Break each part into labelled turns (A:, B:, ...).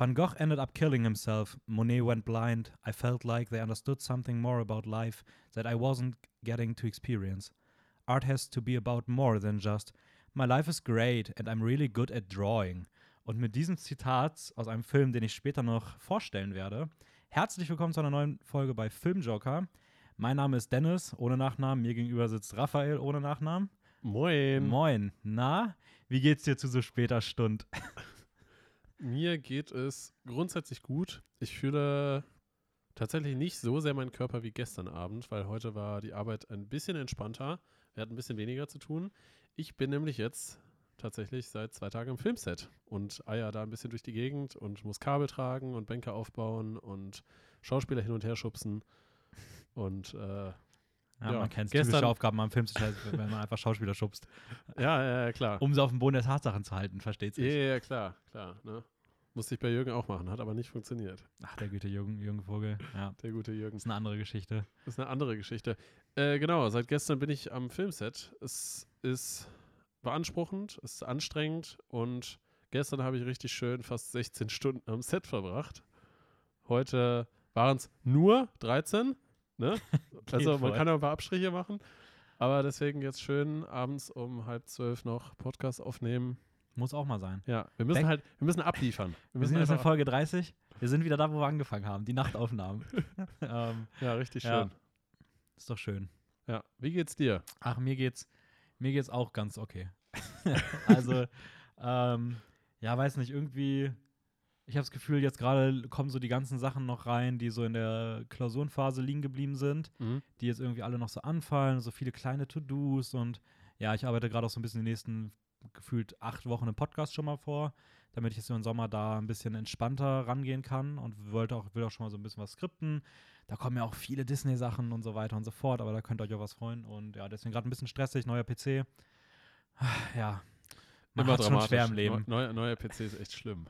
A: Van Gogh ended up killing himself. Monet went blind. I felt like they understood something more about life that I wasn't getting to experience. Art has to be about more than just My life is great and I'm really good at drawing. Und mit diesem Zitat aus einem Film, den ich später noch vorstellen werde, herzlich willkommen zu einer neuen Folge bei Filmjoker. Mein Name ist Dennis, ohne Nachnamen. Mir gegenüber sitzt Raphael, ohne Nachnamen.
B: Moin.
A: Moin. Na, wie geht's dir zu so später Stund?
B: Mir geht es grundsätzlich gut. Ich fühle tatsächlich nicht so sehr meinen Körper wie gestern Abend, weil heute war die Arbeit ein bisschen entspannter. Wir hatten ein bisschen weniger zu tun. Ich bin nämlich jetzt tatsächlich seit zwei Tagen im Filmset und eier da ein bisschen durch die Gegend und muss Kabel tragen und Bänke aufbauen und Schauspieler hin und her schubsen. Und äh,
A: Ja,
B: Ja,
A: man kennt
B: gestern-
A: typische Aufgaben am Film, wenn man einfach Schauspieler schubst.
B: ja, ja, klar.
A: Um sie auf dem Boden der Tatsachen zu halten, versteht sich.
B: ja, ja, klar, klar. Ne? Musste ich bei Jürgen auch machen, hat aber nicht funktioniert.
A: Ach, der gute Jürgen, Jürgen Vogel. Ja,
B: Der gute Jürgen.
A: ist eine andere Geschichte.
B: Das ist eine andere Geschichte. Äh, genau, seit gestern bin ich am Filmset. Es ist beanspruchend, es ist anstrengend und gestern habe ich richtig schön fast 16 Stunden am Set verbracht. Heute waren es nur 13. Ne? also man
A: voll.
B: kann ja ein paar Abstriche machen. Aber deswegen jetzt schön abends um halb zwölf noch Podcast aufnehmen.
A: Muss auch mal sein.
B: Ja, wir müssen halt, wir müssen abliefern.
A: Wir
B: müssen
A: sind jetzt in Folge 30. Wir sind wieder da, wo wir angefangen haben. Die Nachtaufnahmen. ähm,
B: Ja, richtig
A: Ja.
B: schön.
A: ist doch schön.
B: Ja. Wie geht's dir?
A: Ach, mir geht's, mir geht's auch ganz okay. also, ähm, ja, weiß nicht, irgendwie, ich habe das Gefühl, jetzt gerade kommen so die ganzen Sachen noch rein, die so in der Klausurenphase liegen geblieben sind,
B: Mhm.
A: die jetzt irgendwie alle noch so anfallen, so viele kleine To-Dos und ja, ich arbeite gerade auch so ein bisschen die nächsten gefühlt acht Wochen im Podcast schon mal vor, damit ich jetzt im Sommer da ein bisschen entspannter rangehen kann und wollte auch, will auch schon mal so ein bisschen was skripten. Da kommen ja auch viele Disney-Sachen und so weiter und so fort, aber da könnt ihr euch auch was freuen. Und ja, deswegen gerade ein bisschen stressig, neuer PC. Ja, man hat schon schwer im Leben.
B: Neu, neuer, neuer PC ist echt schlimm.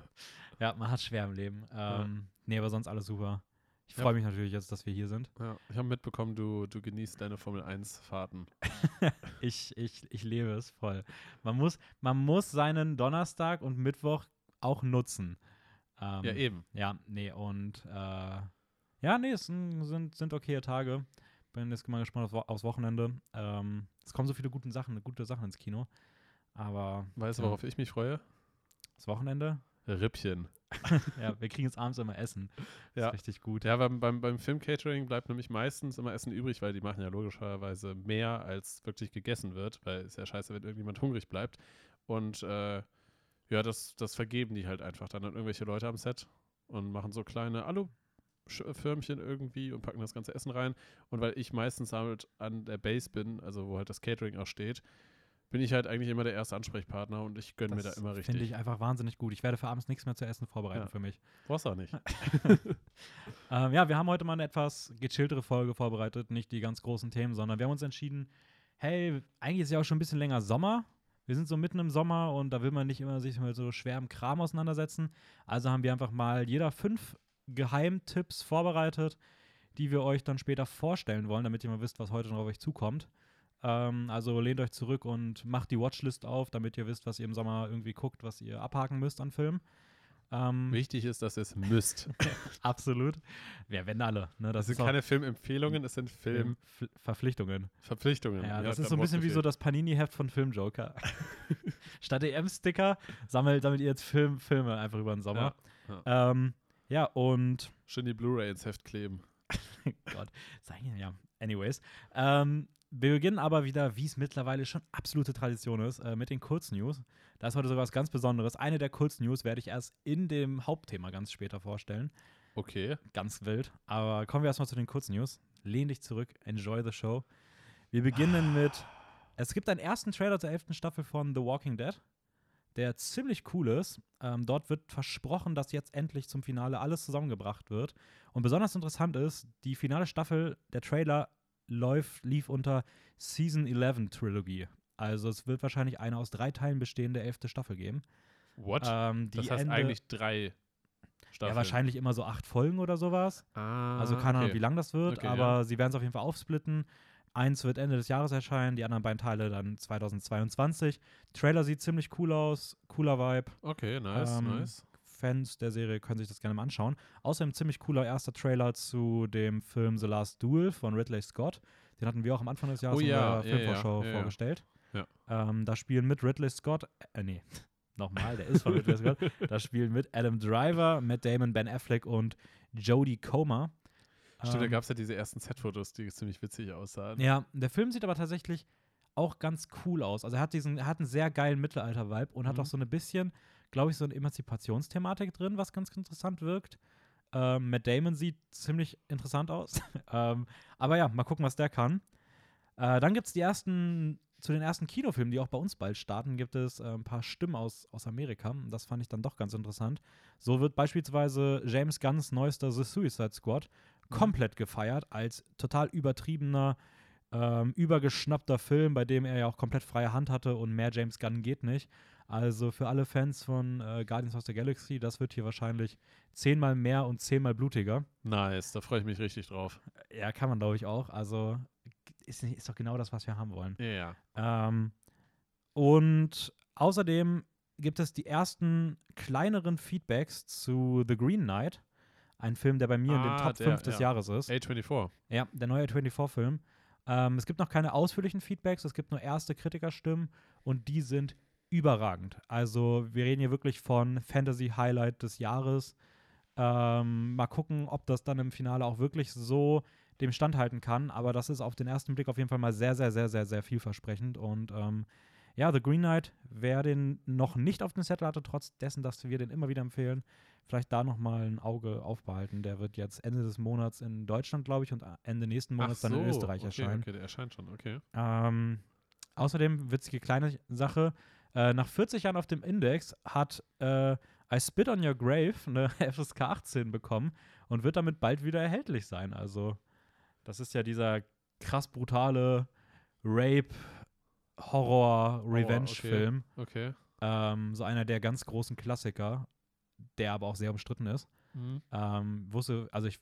A: Ja, man hat schwer im Leben. Ähm, Nee, aber sonst alles super. Ich freue mich natürlich jetzt, dass wir hier sind.
B: Ja, ich habe mitbekommen, du, du genießt deine Formel 1-Fahrten.
A: Ich, ich, ich lebe es voll. Man muss, man muss seinen Donnerstag und Mittwoch auch nutzen. Ähm,
B: ja, eben.
A: Ja, nee, und äh, ja, nee, es sind, sind, sind okaye Tage. Bin jetzt mal gespannt aufs, Wo- aufs Wochenende. Ähm, es kommen so viele gute Sachen, gute Sachen ins Kino. Aber
B: Weißt du,
A: Ja.
B: worauf ich mich freue?
A: das Wochenende,
B: Rippchen.
A: ja, wir kriegen jetzt abends immer Essen. Das
B: Ja.
A: ist richtig gut.
B: Ja, beim, beim, beim Film-Catering bleibt nämlich meistens immer Essen übrig, weil die machen ja logischerweise mehr, als wirklich gegessen wird, weil es ja scheiße, wenn irgendjemand hungrig bleibt. Und äh, ja, das, das vergeben die halt einfach dann an irgendwelche Leute am Set und machen so kleine Alu-Förmchen irgendwie und packen das ganze Essen rein. Und weil ich meistens halt an der Base bin, also wo halt das Catering auch steht, bin ich halt eigentlich immer der erste Ansprechpartner und ich gönne mir da immer
A: Finde
B: richtig.
A: ich einfach wahnsinnig gut. Ich werde für abends nichts mehr zu essen vorbereiten
B: Ja.
A: für mich.
B: Brauchst auch nicht.
A: Ähm, ja, wir haben heute mal eine etwas gechilltere Folge vorbereitet, nicht die ganz großen Themen, sondern wir haben uns entschieden, hey, eigentlich ist ja auch schon ein bisschen länger Sommer. Wir sind so mitten im Sommer und da will man nicht immer sich mit so schwerem Kram auseinandersetzen. Also haben wir einfach mal jeder fünf Geheimtipps vorbereitet, die wir euch dann später vorstellen wollen, damit ihr mal wisst, was heute noch auf euch zukommt. Ähm, also lehnt euch zurück und macht die Watchlist auf, damit ihr wisst, was ihr im Sommer irgendwie guckt, was ihr abhaken müsst an Filmen. Ähm,
B: Wichtig ist, dass ihr es müsst.
A: Absolut. Ja, wenn alle. Ne? Das,
B: Das sind keine Filmempfehlungen, es sind
A: Film
B: Filmverpflichtungen.
A: Verpflichtungen. Ja, das
B: Ja,
A: ist so ein bisschen wie so das Panini-Heft von Filmjoker. Statt EM-Sticker sammelt, sammelt ihr jetzt Film, Filme einfach über den Sommer. Ja, ähm, ja und
B: Schön die Blu-ray ins Heft kleben.
A: Gott, ja, anyways. Ähm, wir beginnen aber wieder, wie es mittlerweile schon absolute Tradition ist, äh, mit den Kurznews. Da ist heute sogar was ganz Besonderes. Eine der Kurznews werde ich erst in dem Hauptthema ganz später vorstellen.
B: Okay.
A: ganz wild. Aber kommen wir erstmal zu den Kurznews. Lehn dich zurück, enjoy the show. Wir beginnen mit. Es gibt einen ersten Trailer zur elften Staffel von The Walking Dead, der ziemlich cool ist. Ähm, dort wird versprochen, dass jetzt endlich zum Finale alles zusammengebracht wird. Und besonders interessant ist, die finale Staffel, der Trailer läuft, lief unter Season 11 Trilogy. Also es wird wahrscheinlich eine aus drei Teilen bestehende elfte Staffel geben.
B: What?
A: Ähm,
B: das heißt
A: Ende,
B: eigentlich drei Staffeln.
A: ja, wahrscheinlich immer so acht Folgen oder sowas.
B: Ah,
A: Also keine Ahnung,
B: okay.
A: wie lang das wird,
B: Okay,
A: aber sie werden es auf jeden Fall aufsplitten. Eins wird Ende des Jahres erscheinen, die anderen beiden Teile dann 2022. Trailer sieht ziemlich cool aus, cooler Vibe.
B: Okay, nice,
A: Ähm,
B: nice.
A: Fans der Serie können sich das gerne mal anschauen. Außerdem ziemlich cooler erster Trailer zu dem Film The Last Duel von Ridley Scott. Den hatten wir auch am Anfang des Jahres
B: Oh
A: in
B: ja,
A: der
B: ja,
A: Filmvorschau
B: ja,
A: vorgestellt. Ähm, da spielen mit Ridley Scott, äh, nee, nochmal, der ist von Ridley Scott. Da spielen mit Adam Driver, Matt Damon, Ben Affleck und Jodie Comer.
B: Stimmt, da
A: Ähm,
B: gab es ja diese ersten Set-Fotos, die ziemlich witzig aussahen.
A: ja, der Film sieht aber tatsächlich auch ganz cool aus. Also er hat diesen, er hat einen sehr geilen Mittelalter-Vibe und hat
B: Mhm.
A: auch so ein bisschen, glaube ich, so eine Emanzipationsthematik drin, was ganz interessant wirkt. Ähm, Matt Damon sieht ziemlich interessant aus. ähm, aber ja, mal gucken, was der kann. Äh, dann gibt es die ersten, zu den ersten Kinofilmen, die auch bei uns bald starten, gibt es äh, ein paar Stimmen aus, aus Amerika. Das fand ich dann doch ganz interessant. So wird beispielsweise James Gunns neuester The Suicide Squad komplett gefeiert als total übertriebener, ähm, übergeschnappter Film, bei dem er ja auch komplett freie Hand hatte und mehr James Gunn geht nicht. Also für alle Fans von äh, Guardians of the Galaxy, das wird hier wahrscheinlich zehnmal mehr und zehnmal blutiger.
B: Nice, da freue ich mich richtig drauf.
A: Ja, kann man, glaube ich, auch. Also ist, ist doch genau das, was wir haben wollen.
B: Ja.
A: Ähm, und außerdem gibt es die ersten kleineren Feedbacks zu The Green Knight. Ein Film, der bei mir in den
B: Ah,
A: Top
B: der,
A: 5 des
B: ja.
A: Jahres ist.
B: A24.
A: Ja, der neue 24-Film. Ähm, es gibt noch keine ausführlichen Feedbacks, es gibt nur erste Kritikerstimmen und die sind überragend. Also wir reden hier wirklich von Fantasy-Highlight des Jahres. Ähm, mal gucken, ob das dann im Finale auch wirklich so dem standhalten kann. Aber das ist auf den ersten Blick auf jeden Fall mal sehr, sehr, sehr, sehr, sehr vielversprechend. Und ähm, ja, The Green Knight, wer den noch nicht auf dem Zettel hatte, trotz dessen, dass wir den immer wieder empfehlen, vielleicht da noch mal ein Auge aufbehalten. Der wird jetzt Ende des Monats in Deutschland, glaube ich, und Ende nächsten Monats dann in Österreich
B: okay,
A: erscheinen.
B: Okay, der erscheint schon, okay.
A: Ähm, außerdem, witzige kleine Sache, äh, nach 40 Jahren auf dem Index hat äh, I Spit on Your Grave eine FSK 18 bekommen und wird damit bald wieder erhältlich sein. Also, das ist ja dieser krass brutale Rape, Horror, Revenge-Film.
B: Okay.
A: Ähm, so einer der ganz großen Klassiker, der aber auch sehr umstritten ist.
B: Mhm.
A: Ähm, wusste, also ich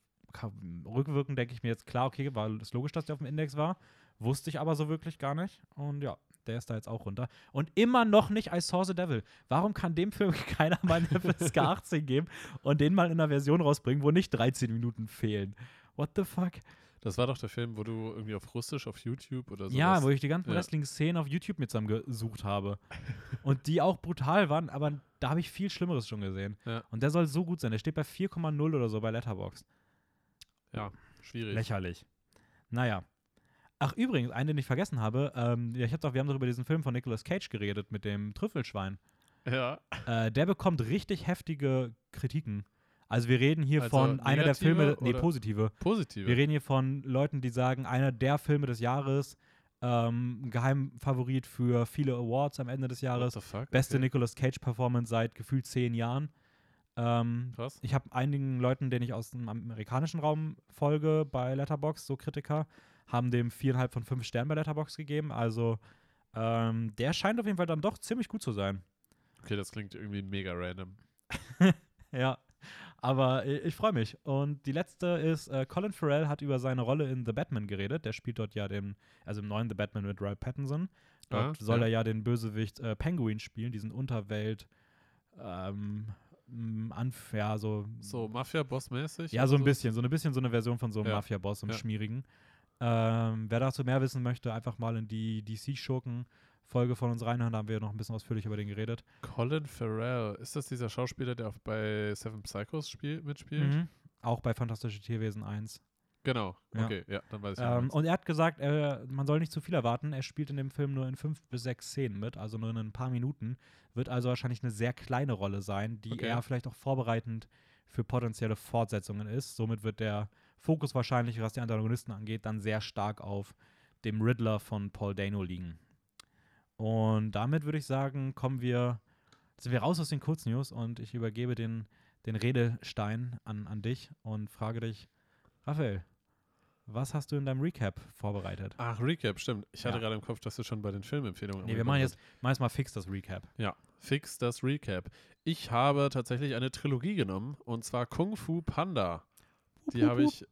A: rückwirkend denke ich mir jetzt klar, okay, war es logisch, dass der auf dem Index war. Wusste ich aber so wirklich gar nicht. Und ja, der ist da jetzt auch runter. Und immer noch nicht I Saw the Devil. Warum kann dem Film keiner mal eine FSK 18 geben und den mal in einer Version rausbringen, wo nicht 13 Minuten fehlen? What the fuck?
B: Das war doch der Film, wo du irgendwie auf Russisch auf YouTube oder so.
A: Ja, wo ich die ganzen
B: Ja.
A: Wrestling-Szenen auf YouTube mir zusammengesucht habe. und die auch brutal waren, aber da habe ich viel Schlimmeres schon gesehen.
B: Ja.
A: Und der soll so gut sein. Der steht bei 4,0 oder so bei Letterboxd.
B: Ja, schwierig.
A: Lächerlich. Naja. Ach, übrigens, einen, den ich vergessen habe, ähm, ja, ich hab doch, wir haben doch über diesen Film von Nicolas Cage geredet mit dem Trüffelschwein.
B: Ja.
A: Äh, der bekommt richtig heftige Kritiken. Also wir reden hier
B: Also
A: von einer der Filme, nee, positive.
B: Positive.
A: Wir reden hier von Leuten, die sagen, einer der Filme des Jahres, ähm, Geheimfavorit für viele Awards am Ende des
B: What
A: Jahres,
B: the fuck?
A: beste
B: okay.
A: Nicolas Cage-Performance seit gefühlt zehn Jahren. Ähm,
B: Krass.
A: ich habe einigen Leuten, denen ich aus dem amerikanischen Raum folge bei Letterbox, so Kritiker, haben dem viereinhalb von fünf Sternen bei Letterbox gegeben. Also ähm, der scheint auf jeden Fall dann doch ziemlich gut zu sein.
B: Okay, das klingt irgendwie mega random.
A: Ja, aber äh, ich freue mich. Und die letzte ist, äh, Colin Farrell hat über seine Rolle in The Batman geredet. Der spielt dort ja den, also im neuen The Batman mit Robert Pattinson. Dort
B: Ah,
A: soll
B: ja.
A: er ja den Bösewicht äh, Penguin spielen, diesen Unterwelt, ähm, Anf ja, so
B: So Mafia-Boss-mäßig?
A: Ja, so ein bisschen, so ein bisschen so eine Version von so einem
B: Ja.
A: Mafia-Boss, so einem
B: Ja.
A: Schmierigen. Ähm, wer dazu mehr wissen möchte, einfach mal in die DC-Schurken-Folge von uns reinhören, da haben wir noch ein bisschen ausführlich über den geredet.
B: Colin Farrell. Ist das dieser Schauspieler, der auch bei Seven Psychos spiel mitspielt?
A: Mhm. Auch bei Fantastische Tierwesen 1.
B: Genau.
A: Ja.
B: Okay, ja, dann weiß ich.
A: Ähm, und er hat gesagt, er, man soll nicht zu viel erwarten. Er spielt in dem Film nur in fünf bis sechs Szenen mit, also nur in ein paar Minuten. Wird also wahrscheinlich eine sehr kleine Rolle sein, die
B: Okay.
A: eher vielleicht auch vorbereitend für potenzielle Fortsetzungen ist. Somit wird der Fokus wahrscheinlich, was die Antagonisten angeht, dann sehr stark auf dem Riddler von Paul Dano liegen. Und damit würde ich sagen, kommen wir, sind wir raus aus den Kurznews und ich übergebe den, den Redestein an, an dich und frage dich, Raphael, was hast du in deinem Recap vorbereitet?
B: Ach, Recap, stimmt. Ich hatte
A: Ja.
B: gerade im Kopf, dass du schon bei den Filmempfehlungen
A: Nee, wir machen jetzt meist fix das Recap.
B: Ja, fix das Recap. Ich habe tatsächlich eine Trilogie genommen und zwar Kung Fu Panda. Die habe ich,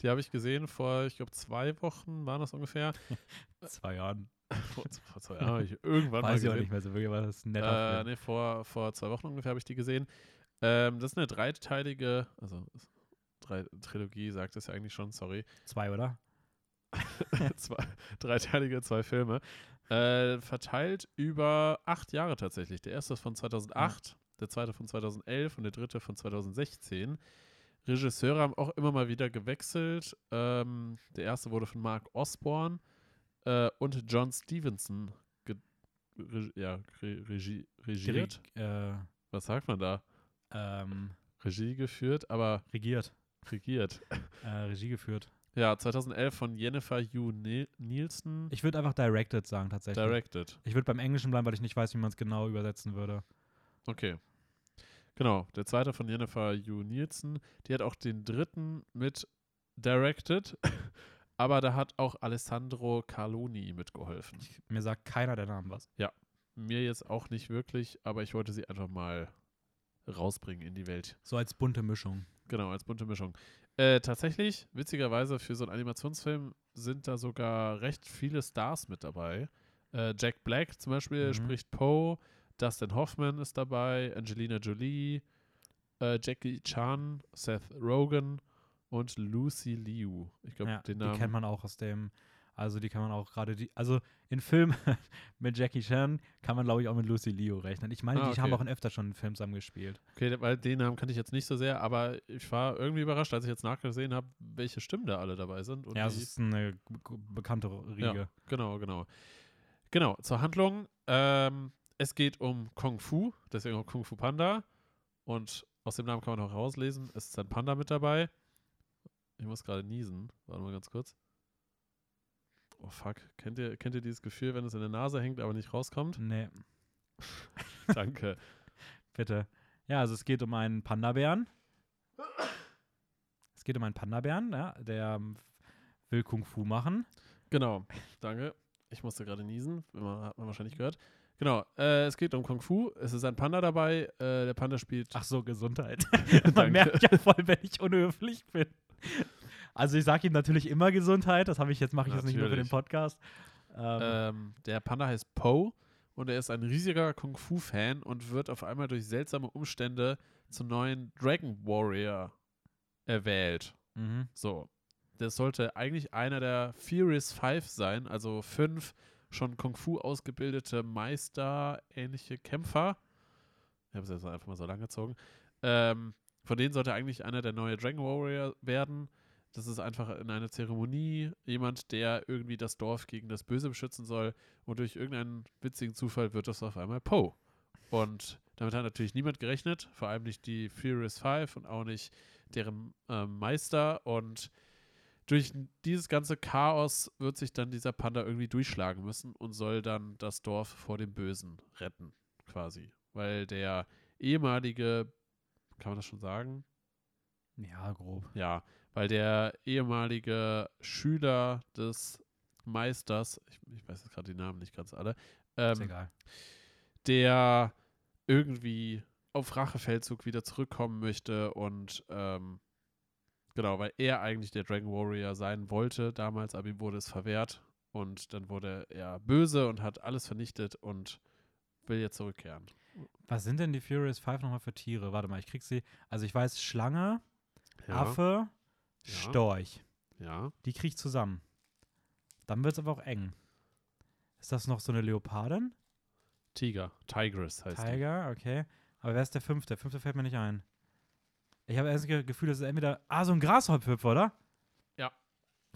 B: die habe ich gesehen vor, ich glaube, zwei Wochen waren das ungefähr.
A: Zwei Jahren.
B: vor, vor zwei Jahren habe ich irgendwann mal
A: Weiß ich auch nicht mehr so wirklich, aber das ist ein netter
B: Äh, nee, vor, vor zwei Wochen ungefähr habe ich die gesehen. Ähm, das ist eine dreiteilige, also drei, Trilogie sagt es ja eigentlich schon, sorry.
A: Zwei, oder?
B: zwei, dreiteilige, zwei Filme. Äh, verteilt über acht Jahre tatsächlich. Der erste ist von 2008, der zweite von 2011 und der dritte von 2016. Regisseure haben auch immer mal wieder gewechselt. Ähm, der erste wurde von Mark Osborne äh, und John Stevenson ge re ja, re Regie regiert.
A: Äh,
B: Was sagt man da?
A: ähm,
B: Regie geführt, aber
A: regiert.
B: regiert.
A: Äh, Regie geführt.
B: Ja, 2011 von Jennifer Hugh Ni- Nielsen.
A: Ich würde einfach directed sagen, tatsächlich.
B: Directed.
A: Ich würde beim Englischen bleiben, weil ich nicht weiß, wie man es genau übersetzen würde.
B: Okay. Genau, der zweite von Jennifer Hugh Nielsen. Die hat auch den dritten mit directed, aber da hat auch Alessandro Carloni mitgeholfen.
A: Ich, mir sagt keiner der Namen was.
B: Mir jetzt auch nicht wirklich, aber ich wollte sie einfach mal rausbringen in die Welt.
A: So als bunte Mischung.
B: Genau, als bunte Mischung. Äh, tatsächlich, witzigerweise, für so einen Animationsfilm sind da sogar recht viele Stars mit dabei. Äh, Jack Black zum Beispiel
A: Mhm.
B: spricht Poe, Dustin Hoffman ist dabei, Angelina Jolie, äh, Jackie Chan, Seth Rogen und Lucy Liu. Ich glaube,
A: Ja,
B: den
A: die
B: Namen.
A: kennt man auch aus dem, also die kann man auch gerade, die, also in Filmen mit Jackie Chan kann man, glaube ich, auch mit Lucy Liu rechnen. Ich meine,
B: Ah,
A: die haben
B: okay.
A: auch in öfter schon einen Film zusammen gespielt.
B: Okay, weil den Namen kannte ich jetzt nicht so sehr, aber ich war irgendwie überrascht, als ich jetzt nachgesehen habe, welche Stimmen da alle dabei sind.
A: Ja, es
B: die-
A: ist eine bekannte Riege.
B: Genau, genau. Genau, zur Handlung. Ähm, es geht um Kung Fu, deswegen auch Kung Fu Panda. Und aus dem Namen kann man auch herauslesen, es ist ein Panda mit dabei. Ich muss gerade niesen. Warte mal ganz kurz. Oh fuck. Kennt ihr, kennt ihr dieses Gefühl, wenn es in der Nase hängt, aber nicht rauskommt?
A: Nee,
B: Danke.
A: bitte. Ja, also es geht um einen Panda-Bären. Es geht um einen Panda-Bären, ja, der ähm, will Kung Fu machen.
B: Genau, danke. Ich musste gerade niesen, hat man wahrscheinlich gehört. Genau, äh, es geht um Kung Fu. Es ist ein Panda dabei. Äh, der Panda spielt.
A: Ach so, Gesundheit. Man merkt ja voll, wenn ich unhöflich bin. Also ich sage ihm natürlich immer Gesundheit, das habe ich jetzt, mache ich jetzt nicht nur für den
B: Natürlich.
A: Podcast. Ähm,
B: Ähm, der Panda heißt Poe und er ist ein riesiger Kung Fu-Fan und wird auf einmal durch seltsame Umstände zum neuen Dragon Warrior erwählt.
A: mhm.
B: So. Das sollte eigentlich einer der Furious Five sein, also fünf schon Kung Fu ausgebildete Meister, ähnliche Kämpfer. Ich habe es jetzt einfach mal so lang gezogen. Ähm, von denen sollte eigentlich einer der neue Dragon Warrior werden. Das ist einfach in einer Zeremonie jemand, der irgendwie das Dorf gegen das Böse beschützen soll. Und durch irgendeinen witzigen Zufall wird das auf einmal Poe. Und damit hat natürlich niemand gerechnet, vor allem nicht die Furious Five und auch nicht deren ähm, Meister. Und durch dieses ganze Chaos wird sich dann dieser Panda irgendwie durchschlagen müssen und soll dann das Dorf vor dem Bösen retten, quasi. Weil der ehemalige, kann man das schon sagen?
A: Ja, grob.
B: Ja, weil der ehemalige Schüler des Meisters, ich, ich weiß jetzt gerade die Namen nicht ganz alle,
A: Ist
B: ähm,
A: egal.
B: der irgendwie auf Rachefeldzug wieder zurückkommen möchte und ähm, genau, weil er eigentlich der Dragon Warrior sein wollte damals, aber ihm wurde es verwehrt und dann wurde er böse und hat alles vernichtet und will jetzt zurückkehren.
A: Was sind denn die Furious Five nochmal für Tiere? Warte mal, ich krieg sie. Also ich weiß, Schlange,
B: Ja,
A: Affe,
B: Ja.
A: Storch.
B: ja.
A: Die krieg ich zusammen. Dann wird es aber auch eng. Ist das noch so eine Leopardin?
B: Tiger, Tigress heißt die.
A: Tiger, okay. Aber wer ist der fünfte? Der fünfte fällt mir nicht ein. Ich habe erst das Gefühl, das ist entweder. Ah, so ein Grashüpfer, oder?
B: Ja.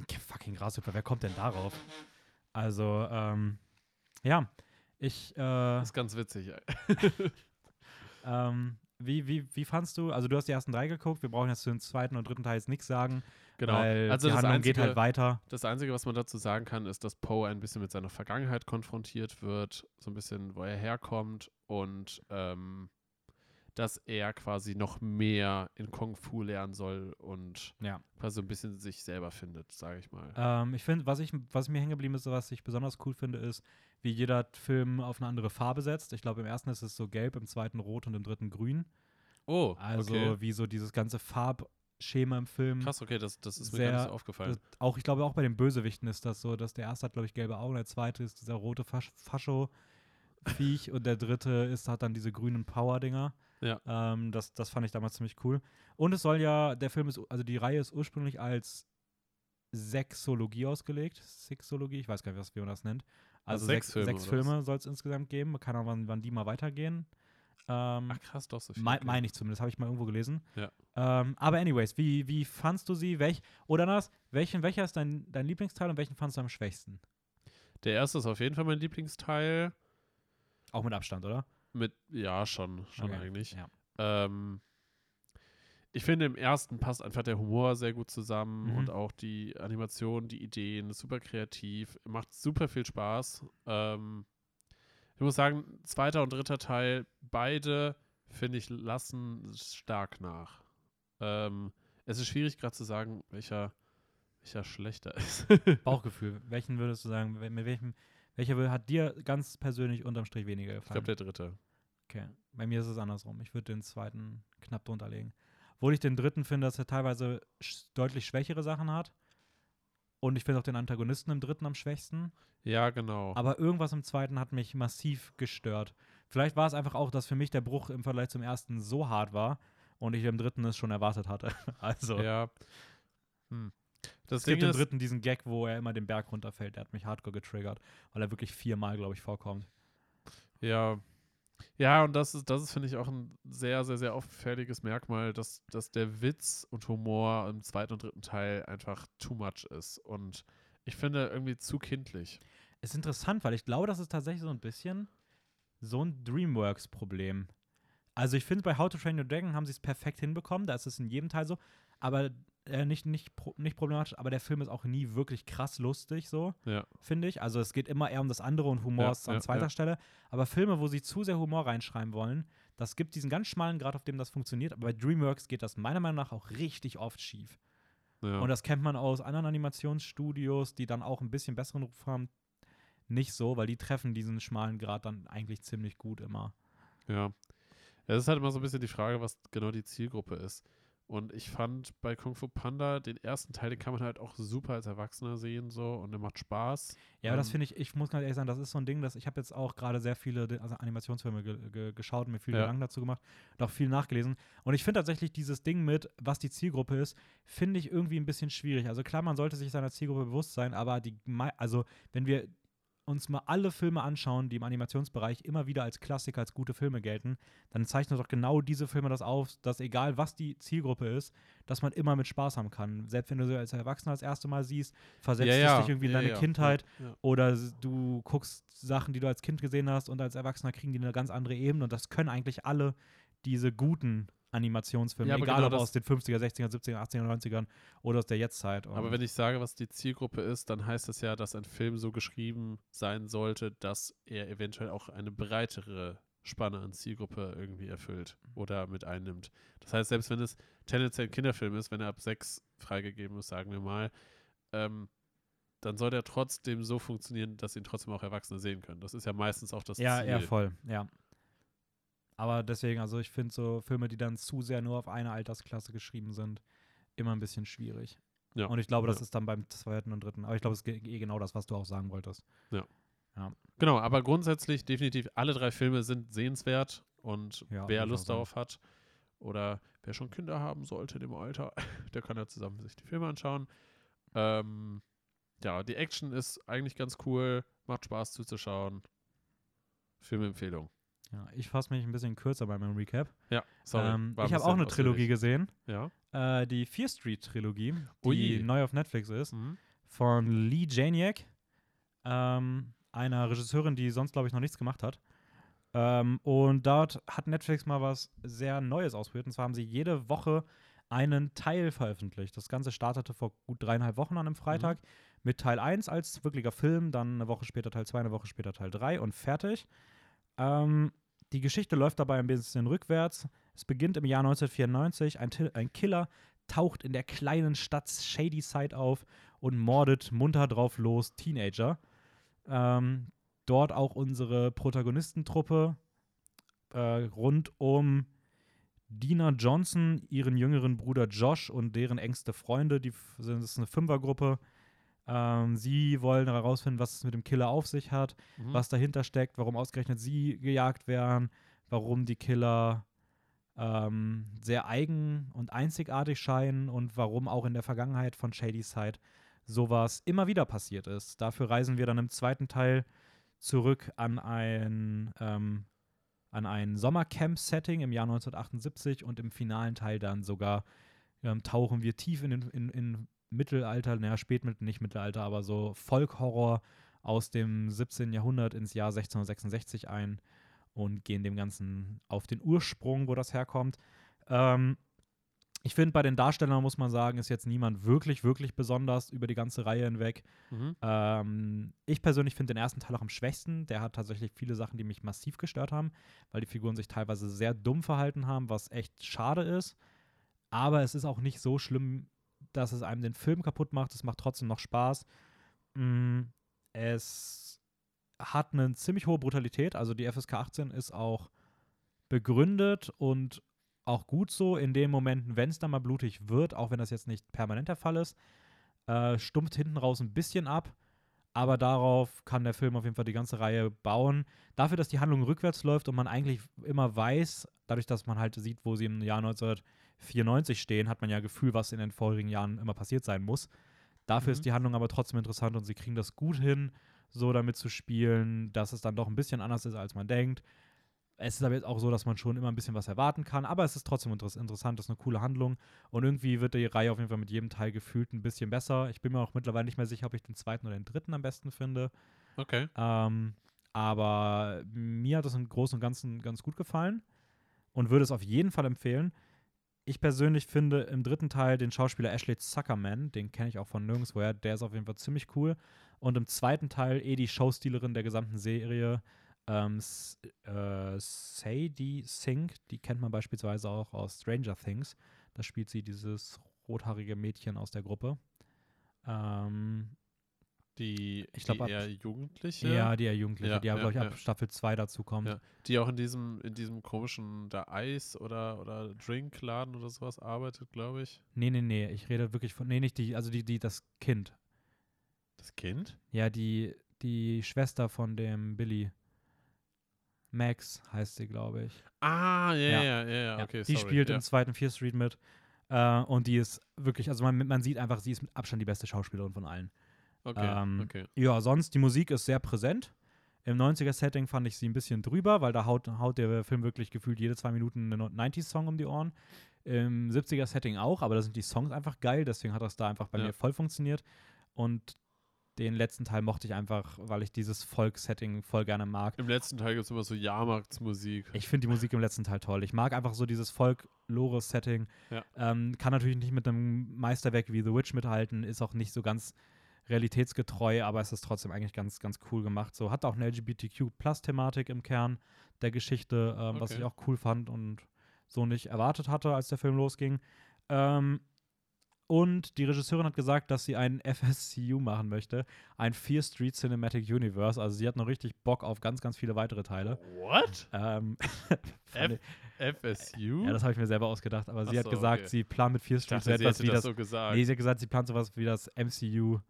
A: Okay, fucking Grashüpfer, wer kommt denn darauf? Also, ähm, ja. Ich, äh,
B: Das ist ganz witzig.
A: ähm, wie, wie, wie fandst du, also du hast die ersten drei geguckt, wir brauchen jetzt zu den zweiten und dritten Teil jetzt nichts sagen,
B: Genau.
A: weil
B: also
A: die
B: das
A: Handlung
B: einzige,
A: geht halt weiter.
B: Das Einzige, was man dazu sagen kann, ist, dass Poe ein bisschen mit seiner Vergangenheit konfrontiert wird, so ein bisschen, wo er herkommt und ähm, dass er quasi noch mehr in Kung Fu lernen soll und
A: Ja.
B: quasi so ein bisschen sich selber findet, sage ich mal.
A: Ähm, ich finde, was, ich, was mir hängen geblieben ist, was ich besonders cool finde, ist, wie jeder Film auf eine andere Farbe setzt. Ich glaube, im ersten ist es so gelb, im zweiten rot und im dritten grün.
B: Oh,
A: Also
B: okay.
A: wie so dieses ganze Farbschema im Film.
B: Krass, okay, das, das ist mir gar nicht
A: sehr-
B: so aufgefallen.
A: Das, auch, ich glaube, auch bei den Bösewichten ist das so, dass der erste hat, glaube ich, gelbe Augen, der zweite ist dieser rote Fasch Fascho. Viech und der dritte ist, hat dann diese grünen Power-Dinger.
B: Ja.
A: Ähm, das, das fand ich damals ziemlich cool. Und es soll ja, der Film ist, also die Reihe ist ursprünglich als Sexologie ausgelegt. Sexologie, ich weiß gar nicht, was, wie man das nennt. Also,
B: Also
A: sechs,
B: sechs Filme,
A: sechs? Filme soll es insgesamt geben. Keine Ahnung, wann, wann die mal weitergehen. Ähm,
B: Ach krass, doch so viel.
A: Meine ich zumindest, habe ich mal irgendwo gelesen.
B: Ja.
A: Ähm, aber anyways, wie, wie fandst du sie? Welch, oder anders, welchen, welcher ist dein, dein Lieblingsteil und welchen fandst du am schwächsten?
B: Der erste ist auf jeden Fall mein Lieblingsteil.
A: Auch mit Abstand, oder?
B: Mit, ja, schon, schon
A: Okay,
B: eigentlich.
A: Ja.
B: Ähm, ich finde, im ersten passt einfach der Humor sehr gut zusammen
A: Mhm.
B: und auch die Animation, die Ideen, super kreativ, macht super viel Spaß. Ähm, ich muss sagen, zweiter und dritter Teil, beide, finde ich, lassen stark nach. Ähm, es ist schwierig gerade zu sagen, welcher, welcher schlechter ist.
A: Bauchgefühl. welchen würdest du sagen, mit welchem, welcher hat dir ganz persönlich unterm Strich weniger
B: ich
A: gefallen?
B: glaube, der dritte.
A: okay. Bei mir ist es andersrum. Ich würde den zweiten knapp drunter legen. Obwohl ich den dritten finde, dass er teilweise sch deutlich schwächere Sachen hat. Und ich finde auch den Antagonisten im dritten am schwächsten.
B: Ja, genau.
A: Aber irgendwas im zweiten hat mich massiv gestört. Vielleicht war es einfach auch, dass für mich der Bruch im Vergleich zum ersten so hart war und ich im dritten es schon erwartet hatte. Also,
B: Ja. Hm. Das
A: es
B: Ding
A: gibt im dritten diesen Gag, wo er immer den Berg runterfällt. Der hat mich hardcore getriggert, weil er wirklich viermal, glaube ich, vorkommt.
B: Ja. Ja, und das ist, das ist, finde ich, auch ein sehr, sehr, sehr auffälliges Merkmal, dass, dass der Witz und Humor im zweiten und dritten Teil einfach too much ist. Und ich finde irgendwie zu kindlich.
A: Ist interessant, weil ich glaube, das ist tatsächlich so ein bisschen so ein Dreamworks-Problem. Also ich finde, bei How to Train Your Dragon haben sie es perfekt hinbekommen. Da ist es in jedem Teil so. Aber äh, nicht, nicht, pro, nicht problematisch, aber der Film ist auch nie wirklich krass lustig, so,
B: Ja.
A: finde ich. Also es geht immer eher um das andere und Humor
B: Ja,
A: ist an
B: ja,
A: zweiter. Stelle. Aber Filme, wo sie zu sehr Humor reinschreiben wollen, das gibt diesen ganz schmalen Grad, auf dem das funktioniert. Aber bei DreamWorks geht das meiner Meinung nach auch richtig oft schief. Und das kennt man aus anderen Animationsstudios, die dann auch ein bisschen besseren Ruf haben, nicht so, weil die treffen diesen schmalen Grad dann eigentlich ziemlich gut immer.
B: Ja. Es ist halt immer so ein bisschen die Frage, was genau die Zielgruppe ist. Und ich fand bei Kung Fu Panda den ersten Teil, den kann man halt auch super als Erwachsener sehen so und der macht Spaß.
A: Ja, aber das
B: Ähm,
A: finde ich, ich muss ganz ehrlich sagen, das ist so ein Ding, dass ich habe jetzt auch gerade sehr viele also Animationsfilme ge ge geschaut und mir viele
B: Ja.
A: Gedanken dazu gemacht und auch viel nachgelesen. Und ich finde tatsächlich dieses Ding mit, was die Zielgruppe ist, finde ich irgendwie ein bisschen schwierig. Also klar, man sollte sich seiner Zielgruppe bewusst sein, aber die, also wenn wir uns mal alle Filme anschauen, die im Animationsbereich immer wieder als Klassiker, als gute Filme gelten, dann zeichnet doch genau diese Filme das auf, dass egal was die Zielgruppe ist, dass man immer mit Spaß haben kann. Selbst wenn du sie als Erwachsener das erste Mal siehst, versetzt
B: ja,
A: es
B: ja,
A: dich irgendwie in
B: ja,
A: deine Kindheit oder du guckst Sachen, die du als Kind gesehen hast und als Erwachsener kriegen die eine ganz andere Ebene und das können eigentlich alle diese guten Animationsfilme,
B: Ja,
A: egal
B: genau
A: ob aus den 50er, 60er, 70er, 80er, 90ern oder aus der Jetztzeit.
B: Aber wenn ich sage, was die Zielgruppe ist, dann heißt das ja, dass ein Film so geschrieben sein sollte, dass er eventuell auch eine breitere Spanne an Zielgruppe irgendwie erfüllt oder mit einnimmt. Das heißt, selbst wenn es tendenziell ein Kinderfilm ist, wenn er ab sechs freigegeben ist, sagen wir mal, ähm, dann soll der trotzdem so funktionieren, dass ihn trotzdem auch Erwachsene sehen können. Das ist ja meistens auch das
A: ja,
B: Ziel.
A: ja, voll, ja. Aber deswegen, also ich finde so Filme, die dann zu sehr nur auf eine Altersklasse geschrieben sind, immer ein bisschen schwierig.
B: Ja.
A: Und ich glaube, das
B: Ja.
A: ist dann beim zweiten und dritten. Aber ich glaube, es ist eh genau das, was du auch sagen wolltest.
B: Genau, aber grundsätzlich definitiv alle drei Filme sind sehenswert und
A: Ja,
B: wer Lust darauf hat oder wer schon Kinder haben sollte in dem Alter, der kann ja zusammen sich die Filme anschauen. Ähm, ja, die Action ist eigentlich ganz cool, macht Spaß zuzuschauen. Filmempfehlung.
A: Ja, ich fasse mich ein bisschen kürzer bei meinem Recap.
B: Ja, sorry.
A: ähm, ich habe auch eine Trilogie gesehen.
B: Ja.
A: Äh, die Fear Street Trilogie, die
B: Ui.
A: neu auf Netflix ist,
B: Mhm.
A: von Lee Janiak, ähm, einer Regisseurin, die sonst, glaube ich, noch nichts gemacht hat. Ähm, und dort hat Netflix mal was sehr Neues ausprobiert. Und zwar haben sie jede Woche einen Teil veröffentlicht. Das Ganze startete vor gut dreieinhalb Wochen an einem Freitag mit Teil 1 als wirklicher Film, dann eine Woche später Teil 2, eine Woche später Teil 3 und fertig. Ähm, die Geschichte läuft dabei ein bisschen rückwärts. Es beginnt im Jahr 1994. Ein, ein Killer taucht in der kleinen Stadt Shadyside auf und mordet munter drauf los Teenager. Ähm, dort auch unsere Protagonistentruppe äh, rund um Dina Johnson, ihren jüngeren Bruder Josh und deren engste Freunde. Die sind eine Fünfergruppe. Ähm, sie wollen herausfinden, was es mit dem Killer auf sich hat,
B: Mhm.
A: was dahinter steckt, warum ausgerechnet sie gejagt werden, warum die Killer ähm, sehr eigen und einzigartig scheinen und warum auch in der Vergangenheit von Shady Side sowas immer wieder passiert ist. Dafür reisen wir dann im zweiten Teil zurück an ein, ähm, an ein Sommercamp-Setting im Jahr 1978 und im finalen Teil dann sogar ähm, tauchen wir tief in, den, in, in Mittelalter, naja, Spätmittel, nicht Mittelalter, aber so Folkhorror aus dem 17. Jahrhundert ins Jahr 1666 ein und gehen dem Ganzen auf den Ursprung, wo das herkommt. Ähm, ich finde, bei den Darstellern muss man sagen, ist jetzt niemand wirklich, wirklich besonders über die ganze Reihe hinweg.
B: Mhm.
A: Ähm, ich persönlich finde den ersten Teil auch am schwächsten. Der hat tatsächlich viele Sachen, die mich massiv gestört haben, weil die Figuren sich teilweise sehr dumm verhalten haben, was echt schade ist. Aber es ist auch nicht so schlimm, dass es einem den Film kaputt macht. Es macht trotzdem noch Spaß. Mm, es hat eine ziemlich hohe Brutalität. Also die FSK 18 ist auch begründet und auch gut so in den Momenten, wenn es dann mal blutig wird, auch wenn das jetzt nicht permanent der Fall ist, äh, stumpft hinten raus ein bisschen ab. Aber darauf kann der Film auf jeden Fall die ganze Reihe bauen. Dafür, dass die Handlung rückwärts läuft und man eigentlich immer weiß, dadurch, dass man halt sieht, wo sie im Jahr 1994 stehen, hat man ja Gefühl, was in den vorherigen Jahren immer passiert sein muss. Dafür
B: Mhm.
A: ist die Handlung aber trotzdem interessant und sie kriegen das gut hin, so damit zu spielen, dass es dann doch ein bisschen anders ist, als man denkt. Es ist aber jetzt auch so, dass man schon immer ein bisschen was erwarten kann, aber es ist trotzdem interess interessant, das ist eine coole Handlung und irgendwie wird die Reihe auf jeden Fall mit jedem Teil gefühlt ein bisschen besser. Ich bin mir auch mittlerweile nicht mehr sicher, ob ich den zweiten oder den dritten am besten finde.
B: Okay.
A: Ähm, aber mir hat es im Großen und Ganzen ganz gut gefallen und würde es auf jeden Fall empfehlen. Ich persönlich finde im dritten Teil den Schauspieler Ashley Zuckerman, den kenne ich auch von nirgendwoher, der ist auf jeden Fall ziemlich cool. Und im zweiten Teil eh die Showstealerin der gesamten Serie, ähm, äh, Sadie Sink, die kennt man beispielsweise auch aus Stranger Things. Da spielt sie dieses rothaarige Mädchen aus der Gruppe. Ähm,
B: Die,
A: Ich glaub,
B: die
A: ab-
B: eher Jugendliche.
A: ja, die Jugendliche,
B: Ja,
A: die ja, glaube ich, ab
B: ja.
A: Staffel 2 dazu kommt.
B: Ja. Die auch in diesem, in diesem komischen da Eis oder, oder Drinkladen oder sowas arbeitet, glaube ich.
A: Nee, nee, nee, ich rede wirklich von, nee, nicht die, also die, die, das Kind.
B: Das Kind?
A: Ja, die, die Schwester von dem Billy. Max heißt sie, glaube ich.
B: Ah, ja,
A: Ja.
B: ja, okay,
A: die
B: sorry.
A: spielt im zweiten Fear Street mit. Äh, und die ist wirklich, also man, man sieht einfach, sie ist mit Abstand die beste Schauspielerin von allen.
B: Okay,
A: ähm,
B: okay.
A: Ja, sonst, die Musik ist sehr präsent. Im 90er-Setting fand ich sie ein bisschen drüber, weil da haut, haut der Film wirklich gefühlt jede zwei Minuten einen 90s-Song um die Ohren. Im 70er-Setting auch, aber da sind die Songs einfach geil, deswegen hat das da einfach bei
B: Ja.
A: mir voll funktioniert. Und den letzten Teil mochte ich einfach, weil ich dieses Folk-Setting voll gerne mag.
B: Im letzten Teil gibt es immer so Jahrmarktsmusik.
A: Ich finde die Musik im letzten Teil toll. Ich mag einfach so dieses Folk-Lore-Setting.
B: Ja.
A: Ähm, kann natürlich nicht mit einem Meisterwerk wie The Witch mithalten, ist auch nicht so ganz realitätsgetreu, aber es ist trotzdem eigentlich ganz, ganz cool gemacht. So hat auch eine LGBTQ-Plus-Thematik im Kern der Geschichte, ähm, was
B: Okay.
A: ich auch cool fand und so nicht erwartet hatte, als der Film losging. Ähm, und die Regisseurin hat gesagt, dass sie einen FSCU machen möchte, ein Fear Street Cinematic Universe. Also sie hat noch richtig Bock auf ganz, ganz viele weitere Teile.
B: What?
A: Ähm,
B: FSU?
A: ja, das habe ich mir selber ausgedacht, aber sie
B: Ach
A: hat
B: so,
A: gesagt,
B: okay.
A: sie plant mit Fear Street
B: dachte,
A: so
B: sie
A: etwas wie
B: das
A: das.
B: so gesagt.
A: nee, sie hat gesagt, sie plant sowas wie das MCU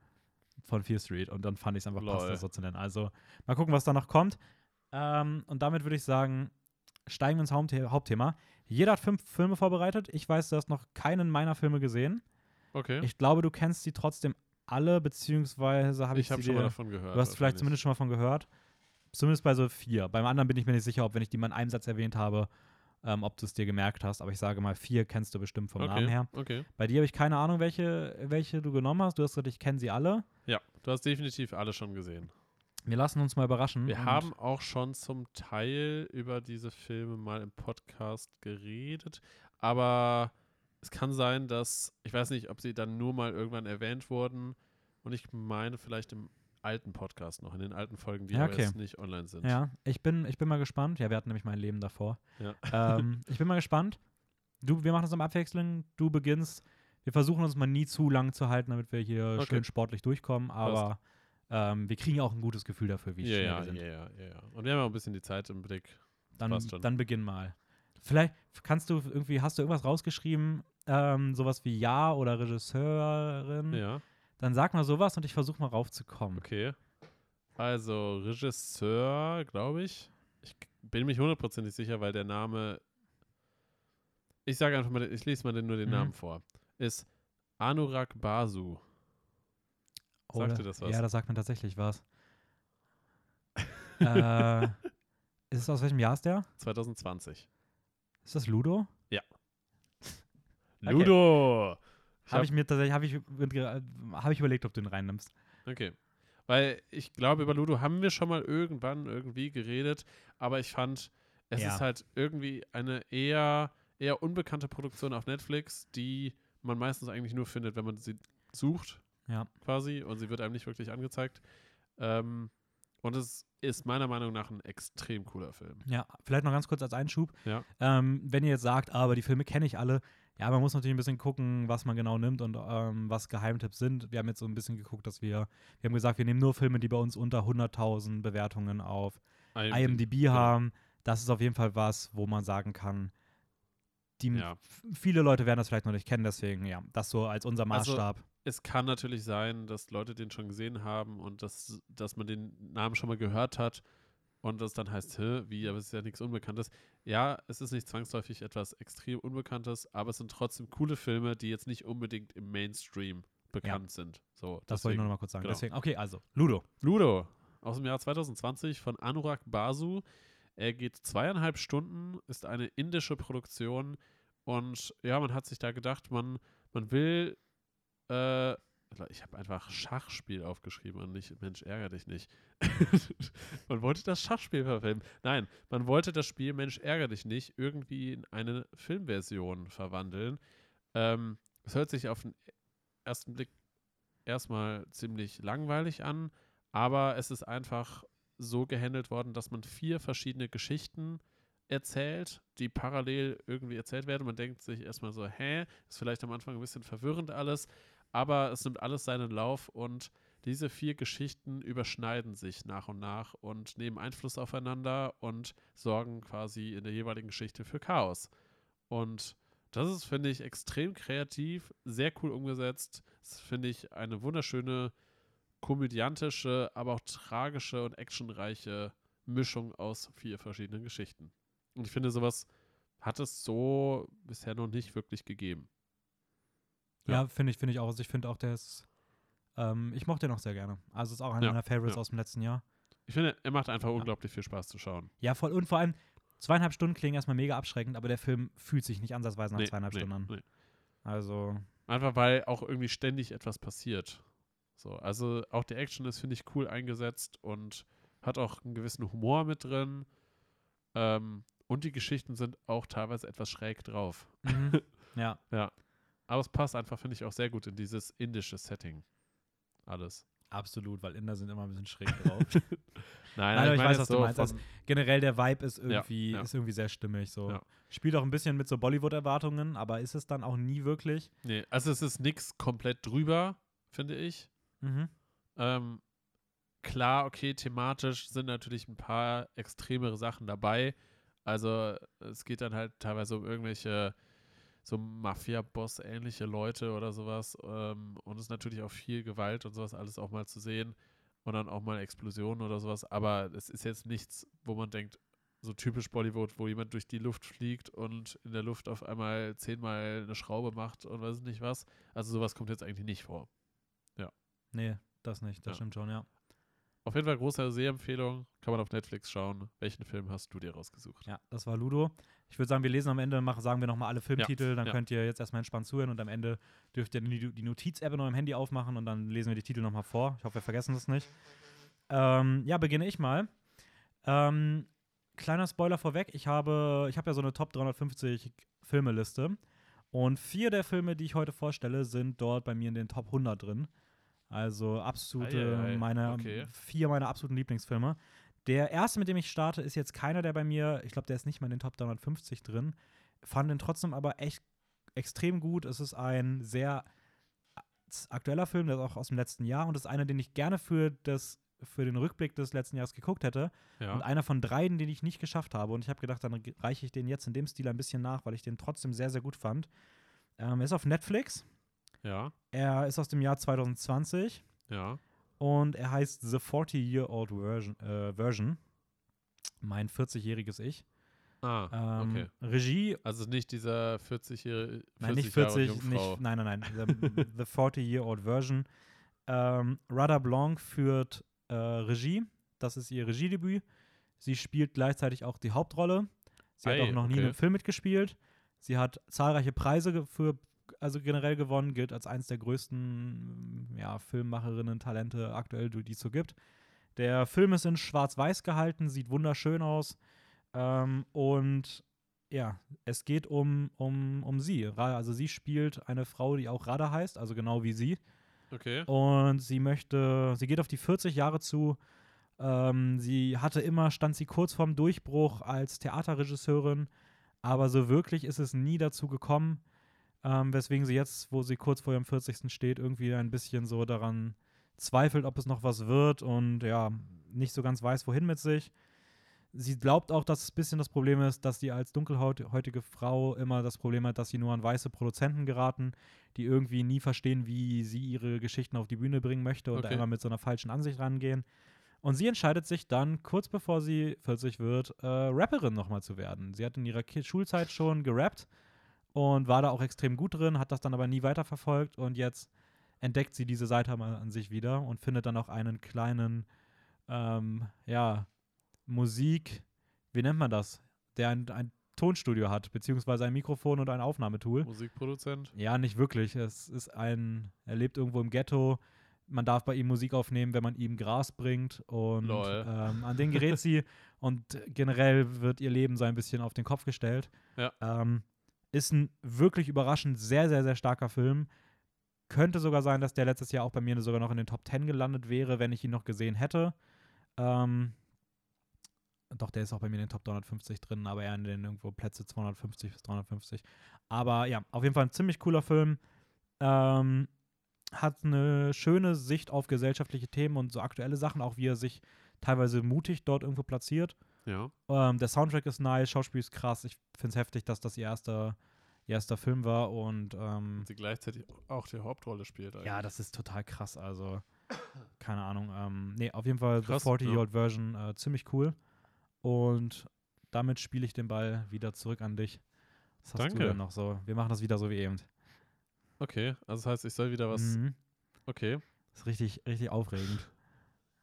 A: von Fear Street und dann fand ich es einfach passt,
B: Lol.
A: das so zu nennen. Also mal gucken, was da noch kommt. Ähm, und damit würde ich sagen, steigen wir ins Hauptthema. Hauptthema. Jeder hat fünf Filme vorbereitet. Ich weiß, du hast noch keinen meiner Filme gesehen.
B: okay.
A: Ich glaube, du kennst sie trotzdem alle, beziehungsweise habe ich,
B: ich
A: sie
B: schon mal
A: dir-
B: davon gehört.
A: Du hast vielleicht zumindest schon mal von gehört. Zumindest bei so vier. Beim anderen bin ich mir nicht sicher, ob wenn ich die mal in einem Satz erwähnt habe, ähm, ob du es dir gemerkt hast. Aber ich sage mal, vier kennst du bestimmt vom
B: okay.
A: Namen her.
B: Okay.
A: Bei dir habe ich keine Ahnung, welche, welche du genommen hast. Du hast gesagt, ich kenne sie alle.
B: Ja, du hast definitiv alle schon gesehen.
A: Wir lassen uns mal überraschen.
B: Wir haben auch schon zum Teil über diese Filme mal im Podcast geredet, aber es kann sein, dass, ich weiß nicht, ob sie dann nur mal irgendwann erwähnt wurden und ich meine vielleicht im alten Podcast noch, in den alten Folgen, die
A: Ja, okay.
B: jetzt nicht online sind.
A: Ja, ich bin, ich bin mal gespannt. Ja, wir hatten nämlich mein Leben davor.
B: Ja.
A: Ähm, ich bin mal gespannt. Du, wir machen das am Abwechseln. Du beginnst. Wir versuchen uns mal nie zu lang zu halten, damit wir hier
B: Okay.
A: schön sportlich durchkommen. Aber ähm, wir kriegen auch ein gutes Gefühl dafür, wie
B: Ja,
A: schnell
B: ja,
A: wir sind.
B: ja, ja, ja, ja. Und wir haben auch ein bisschen die Zeit im Blick.
A: Dann, dann beginn mal. Vielleicht kannst du irgendwie, hast du irgendwas rausgeschrieben, ähm, sowas wie Ja oder Regisseurin?
B: Ja.
A: Dann sag mal sowas und ich versuche mal raufzukommen.
B: Okay. Also, Regisseur, glaube ich. Ich bin mich hundertprozentig sicher, weil der Name. Ich sage einfach mal, ich lese mal nur den
A: Mhm.
B: Namen vor. Ist Anurag Basu. Sagt dir das was?
A: Ja, das sagt mir tatsächlich was. äh, ist es aus welchem Jahr ist der?
B: 2020.
A: Ist das Ludo? Okay.
B: Ludo! Ich
A: Habe
B: hab-
A: ich mir tatsächlich, habe ich, hab ich überlegt, ob du den reinnimmst.
B: Okay. Weil ich glaube, über Ludo haben wir schon mal irgendwann irgendwie geredet, aber ich fand, es
A: Ja.
B: ist halt irgendwie eine eher, eher unbekannte Produktion auf Netflix, die man meistens eigentlich nur findet, wenn man sie sucht,
A: Ja.
B: quasi, und sie wird einem nicht wirklich angezeigt. Ähm, und es ist meiner Meinung nach ein extrem cooler Film.
A: Ja, vielleicht noch ganz kurz als Einschub.
B: Ja.
A: Ähm, wenn ihr jetzt sagt, aber die Filme kenne ich alle, ja, man muss natürlich ein bisschen gucken, was man genau nimmt und ähm, was Geheimtipps sind. Wir haben jetzt so ein bisschen geguckt, dass wir, wir haben gesagt, wir nehmen nur Filme, die bei uns unter 100.000 Bewertungen auf IMDb
B: genau.
A: haben. Das ist auf jeden Fall was, wo man sagen kann, die
B: Ja.
A: viele Leute werden das vielleicht noch nicht kennen, deswegen ja, das so als unser
B: Also,
A: Maßstab.
B: es kann natürlich sein, dass Leute den schon gesehen haben und dass, dass man den Namen schon mal gehört hat und das dann heißt, Hä, wie, aber es ist ja nichts Unbekanntes. Ja, es ist nicht zwangsläufig etwas extrem Unbekanntes, aber es sind trotzdem coole Filme, die jetzt nicht unbedingt im Mainstream bekannt sind. So,
A: das wollte ich nur
B: deswegen-
A: noch mal kurz sagen.
B: genau.
A: Deswegen, okay, also Ludo.
B: Ludo aus dem Jahr 2020 von Anurag Basu. Er geht zweieinhalb Stunden, ist eine indische Produktion und ja, man hat sich da gedacht, man, man will, äh, ich habe einfach Schachspiel aufgeschrieben und nicht, Mensch, ärger dich nicht. man wollte das Schachspiel verfilmen. Nein, man wollte das Spiel Mensch, ärger dich nicht irgendwie in eine Filmversion verwandeln. Ähm, es hört sich auf den ersten Blick erstmal ziemlich langweilig an, aber es ist einfach so gehandelt worden, dass man vier verschiedene Geschichten erzählt, die parallel irgendwie erzählt werden. Man denkt sich erstmal so, hä, ist vielleicht am Anfang ein bisschen verwirrend alles, aber es nimmt alles seinen Lauf und diese vier Geschichten überschneiden sich nach und nach und nehmen Einfluss aufeinander und sorgen quasi in der jeweiligen Geschichte für Chaos. Und das ist, finde ich, extrem kreativ, sehr cool umgesetzt. Das finde ich eine wunderschöne komödiantische, aber auch tragische und actionreiche Mischung aus vier verschiedenen Geschichten. Und ich finde, sowas hat es so bisher noch nicht wirklich gegeben.
A: Ja,
B: Ja.
A: finde ich, finde ich auch. Also ich finde auch, der ist, ähm, ich mochte den auch sehr gerne. Also ist auch einer
B: Ja,
A: meiner Favorites
B: ja.
A: aus dem letzten Jahr.
B: Ich finde, er macht einfach unglaublich viel Spaß zu schauen.
A: Ja, voll. Und vor allem, zweieinhalb Stunden klingen erstmal mega abschreckend, aber der Film fühlt sich nicht ansatzweise nach
B: Nee,
A: zweieinhalb
B: nee,
A: Stunden an.
B: nee.
A: Also,
B: Einfach weil auch irgendwie ständig etwas passiert. So, also auch die Action ist, finde ich, cool eingesetzt und hat auch einen gewissen Humor mit drin. Ähm, und die Geschichten sind auch teilweise etwas schräg drauf.
A: mhm. ja.
B: Aber es passt einfach, finde ich, auch sehr gut in dieses indische Setting. Alles.
A: Absolut, weil Inder sind immer ein bisschen schräg drauf.
B: Nein,
A: aber ich
B: meine
A: weiß, was du meinst. Also, Generell der Vibe ist irgendwie,
B: ja.
A: ist irgendwie sehr stimmig. So.
B: Ja.
A: Spielt auch ein bisschen mit so Bollywood-Erwartungen, aber ist es dann auch nie wirklich.
B: nee, also es ist nichts komplett drüber, finde ich.
A: Mhm.
B: Ähm, klar, okay, thematisch sind natürlich ein paar extremere Sachen dabei. Also es geht dann halt teilweise um irgendwelche so Mafia-Boss-ähnliche Leute oder sowas. Ähm, und es ist natürlich auch viel Gewalt und sowas alles auch mal zu sehen. Und dann auch mal Explosionen oder sowas. Aber es ist jetzt nichts, wo man denkt, so typisch Bollywood, wo jemand durch die Luft fliegt und in der Luft auf einmal zehnmal eine Schraube macht und weiß nicht was. Also sowas kommt jetzt eigentlich nicht vor.
A: Nee, das nicht. Das
B: Ja.
A: stimmt schon, ja.
B: Auf jeden Fall große Sehempfehlung. Kann man auf Netflix schauen. Welchen Film hast du dir rausgesucht?
A: Ja, das war Ludo. Ich würde sagen, wir lesen am Ende, machen, sagen wir nochmal alle Filmtitel, dann
B: ja.
A: könnt ihr jetzt erstmal entspannt zuhören und am Ende dürft ihr die, die Notiz-App in eurem Handy aufmachen und dann lesen wir die Titel nochmal vor. Ich hoffe, wir vergessen das nicht. Ähm, ja, beginne ich mal. Ähm, kleiner Spoiler vorweg, ich habe, ich habe ja so eine Top 350 Filmeliste und vier der Filme, die ich heute vorstelle, sind dort bei mir in den Top 100 drin. Also absolute,
B: Ei, ei, ei.
A: meine,
B: Okay.
A: vier meiner absoluten Lieblingsfilme. Der erste, mit dem ich starte, ist jetzt keiner, der bei mir, ich glaube, der ist nicht mal in den Top 350 drin. Fand den trotzdem aber echt extrem gut. Es ist ein sehr aktueller Film, der ist auch aus dem letzten Jahr und ist einer, den ich gerne für, das, für den Rückblick des letzten Jahres geguckt hätte. Und
B: Ja.
A: einer von dreien, den ich nicht geschafft habe. Und ich habe gedacht, dann reiche ich den jetzt in dem Stil ein bisschen nach, weil ich den trotzdem sehr, sehr gut fand. Ähm, er ist auf Netflix
B: Ja,
A: Er ist aus dem Jahr 2020
B: ja.
A: und er heißt The 40-Year-Old Version, äh, Version. Mein 40-jähriges Ich.
B: Ah,
A: Ähm,
B: okay.
A: Regie,
B: Also nicht dieser 40-jährige. 40
A: nein, nicht
B: Jahre
A: 40,
B: Jungfrau.
A: nicht, nein, nein, nein, The, the 40-Year-Old Version. Ähm, Rada Blanc führt äh, Regie, das ist ihr Regiedebüt. Sie spielt gleichzeitig auch die Hauptrolle. Sie hat
B: Ei,
A: auch noch nie in einem Film mitgespielt. Sie hat zahlreiche Preise für, also generell gewonnen, gilt als eines der größten ja, Filmmacherinnen, Talente aktuell, die es so gibt. Der Film ist in Schwarz-Weiß gehalten, sieht wunderschön aus. Ähm, und ja, es geht um, um, um sie. Also sie spielt eine Frau, die auch Rada heißt, also genau wie sie.
B: Okay.
A: Und sie möchte, sie geht auf die 40 Jahre zu. Ähm, sie hatte immer, stand sie kurz vorm Durchbruch als Theaterregisseurin, aber so wirklich ist es nie dazu gekommen, ähm, weswegen sie jetzt, wo sie kurz vor ihrem 40. steht, irgendwie ein bisschen so daran zweifelt, ob es noch was wird und ja, nicht so ganz weiß, wohin mit sich. Sie glaubt auch, dass es ein bisschen das Problem ist, dass sie als dunkelhäutige Frau immer das Problem hat, dass sie nur an weiße Produzenten geraten, die irgendwie nie verstehen, wie sie ihre Geschichten auf die Bühne bringen möchte und da
B: Okay.
A: immer mit so einer falschen Ansicht rangehen. Und sie entscheidet sich dann, kurz bevor sie 40 wird, äh, Rapperin nochmal zu werden. Sie hat in ihrer Ki Schulzeit schon gerappt und war da auch extrem gut drin, hat das dann aber nie weiterverfolgt und jetzt entdeckt sie diese Seite mal an sich wieder und findet dann auch einen kleinen, ähm, ja, Musik, wie nennt man das? Der ein, ein Tonstudio hat, beziehungsweise ein Mikrofon und ein Aufnahmetool.
B: Musikproduzent.
A: Ja, nicht wirklich. Es ist ein, er lebt irgendwo im Ghetto. Man darf bei ihm Musik aufnehmen, wenn man ihm Gras bringt. Und ähm, an den gerät sie. Und generell wird ihr Leben so ein bisschen auf den Kopf gestellt.
B: Ja.
A: Ähm, ist ein wirklich überraschend sehr, sehr, sehr starker Film. Könnte sogar sein, dass der letztes Jahr auch bei mir sogar noch in den Top 10 gelandet wäre, wenn ich ihn noch gesehen hätte. Ähm, doch, der ist auch bei mir in den Top 350 drin, aber eher in den irgendwo Plätze 250 bis 350. Aber ja, auf jeden Fall ein ziemlich cooler Film. Ähm, hat eine schöne Sicht auf gesellschaftliche Themen und so aktuelle Sachen, auch wie er sich teilweise mutig dort irgendwo platziert.
B: Ja.
A: Ähm, der Soundtrack ist nice, Schauspiel ist krass. Ich finde es heftig, dass das ihr erster, ihr erster Film war und ähm,
B: sie gleichzeitig auch die Hauptrolle spielt. Eigentlich.
A: ja, das ist total krass. Also, keine Ahnung. Ähm, nee, auf jeden Fall
B: Krass,
A: The 40-Year-Old Version äh, ziemlich cool. Und damit spiele ich den Ball wieder zurück an dich. Was hast
B: Danke.
A: du denn noch so? Wir machen das wieder so wie eben.
B: Okay, also das heißt, ich soll wieder was.
A: Mhm.
B: Okay.
A: Das ist richtig, richtig aufregend.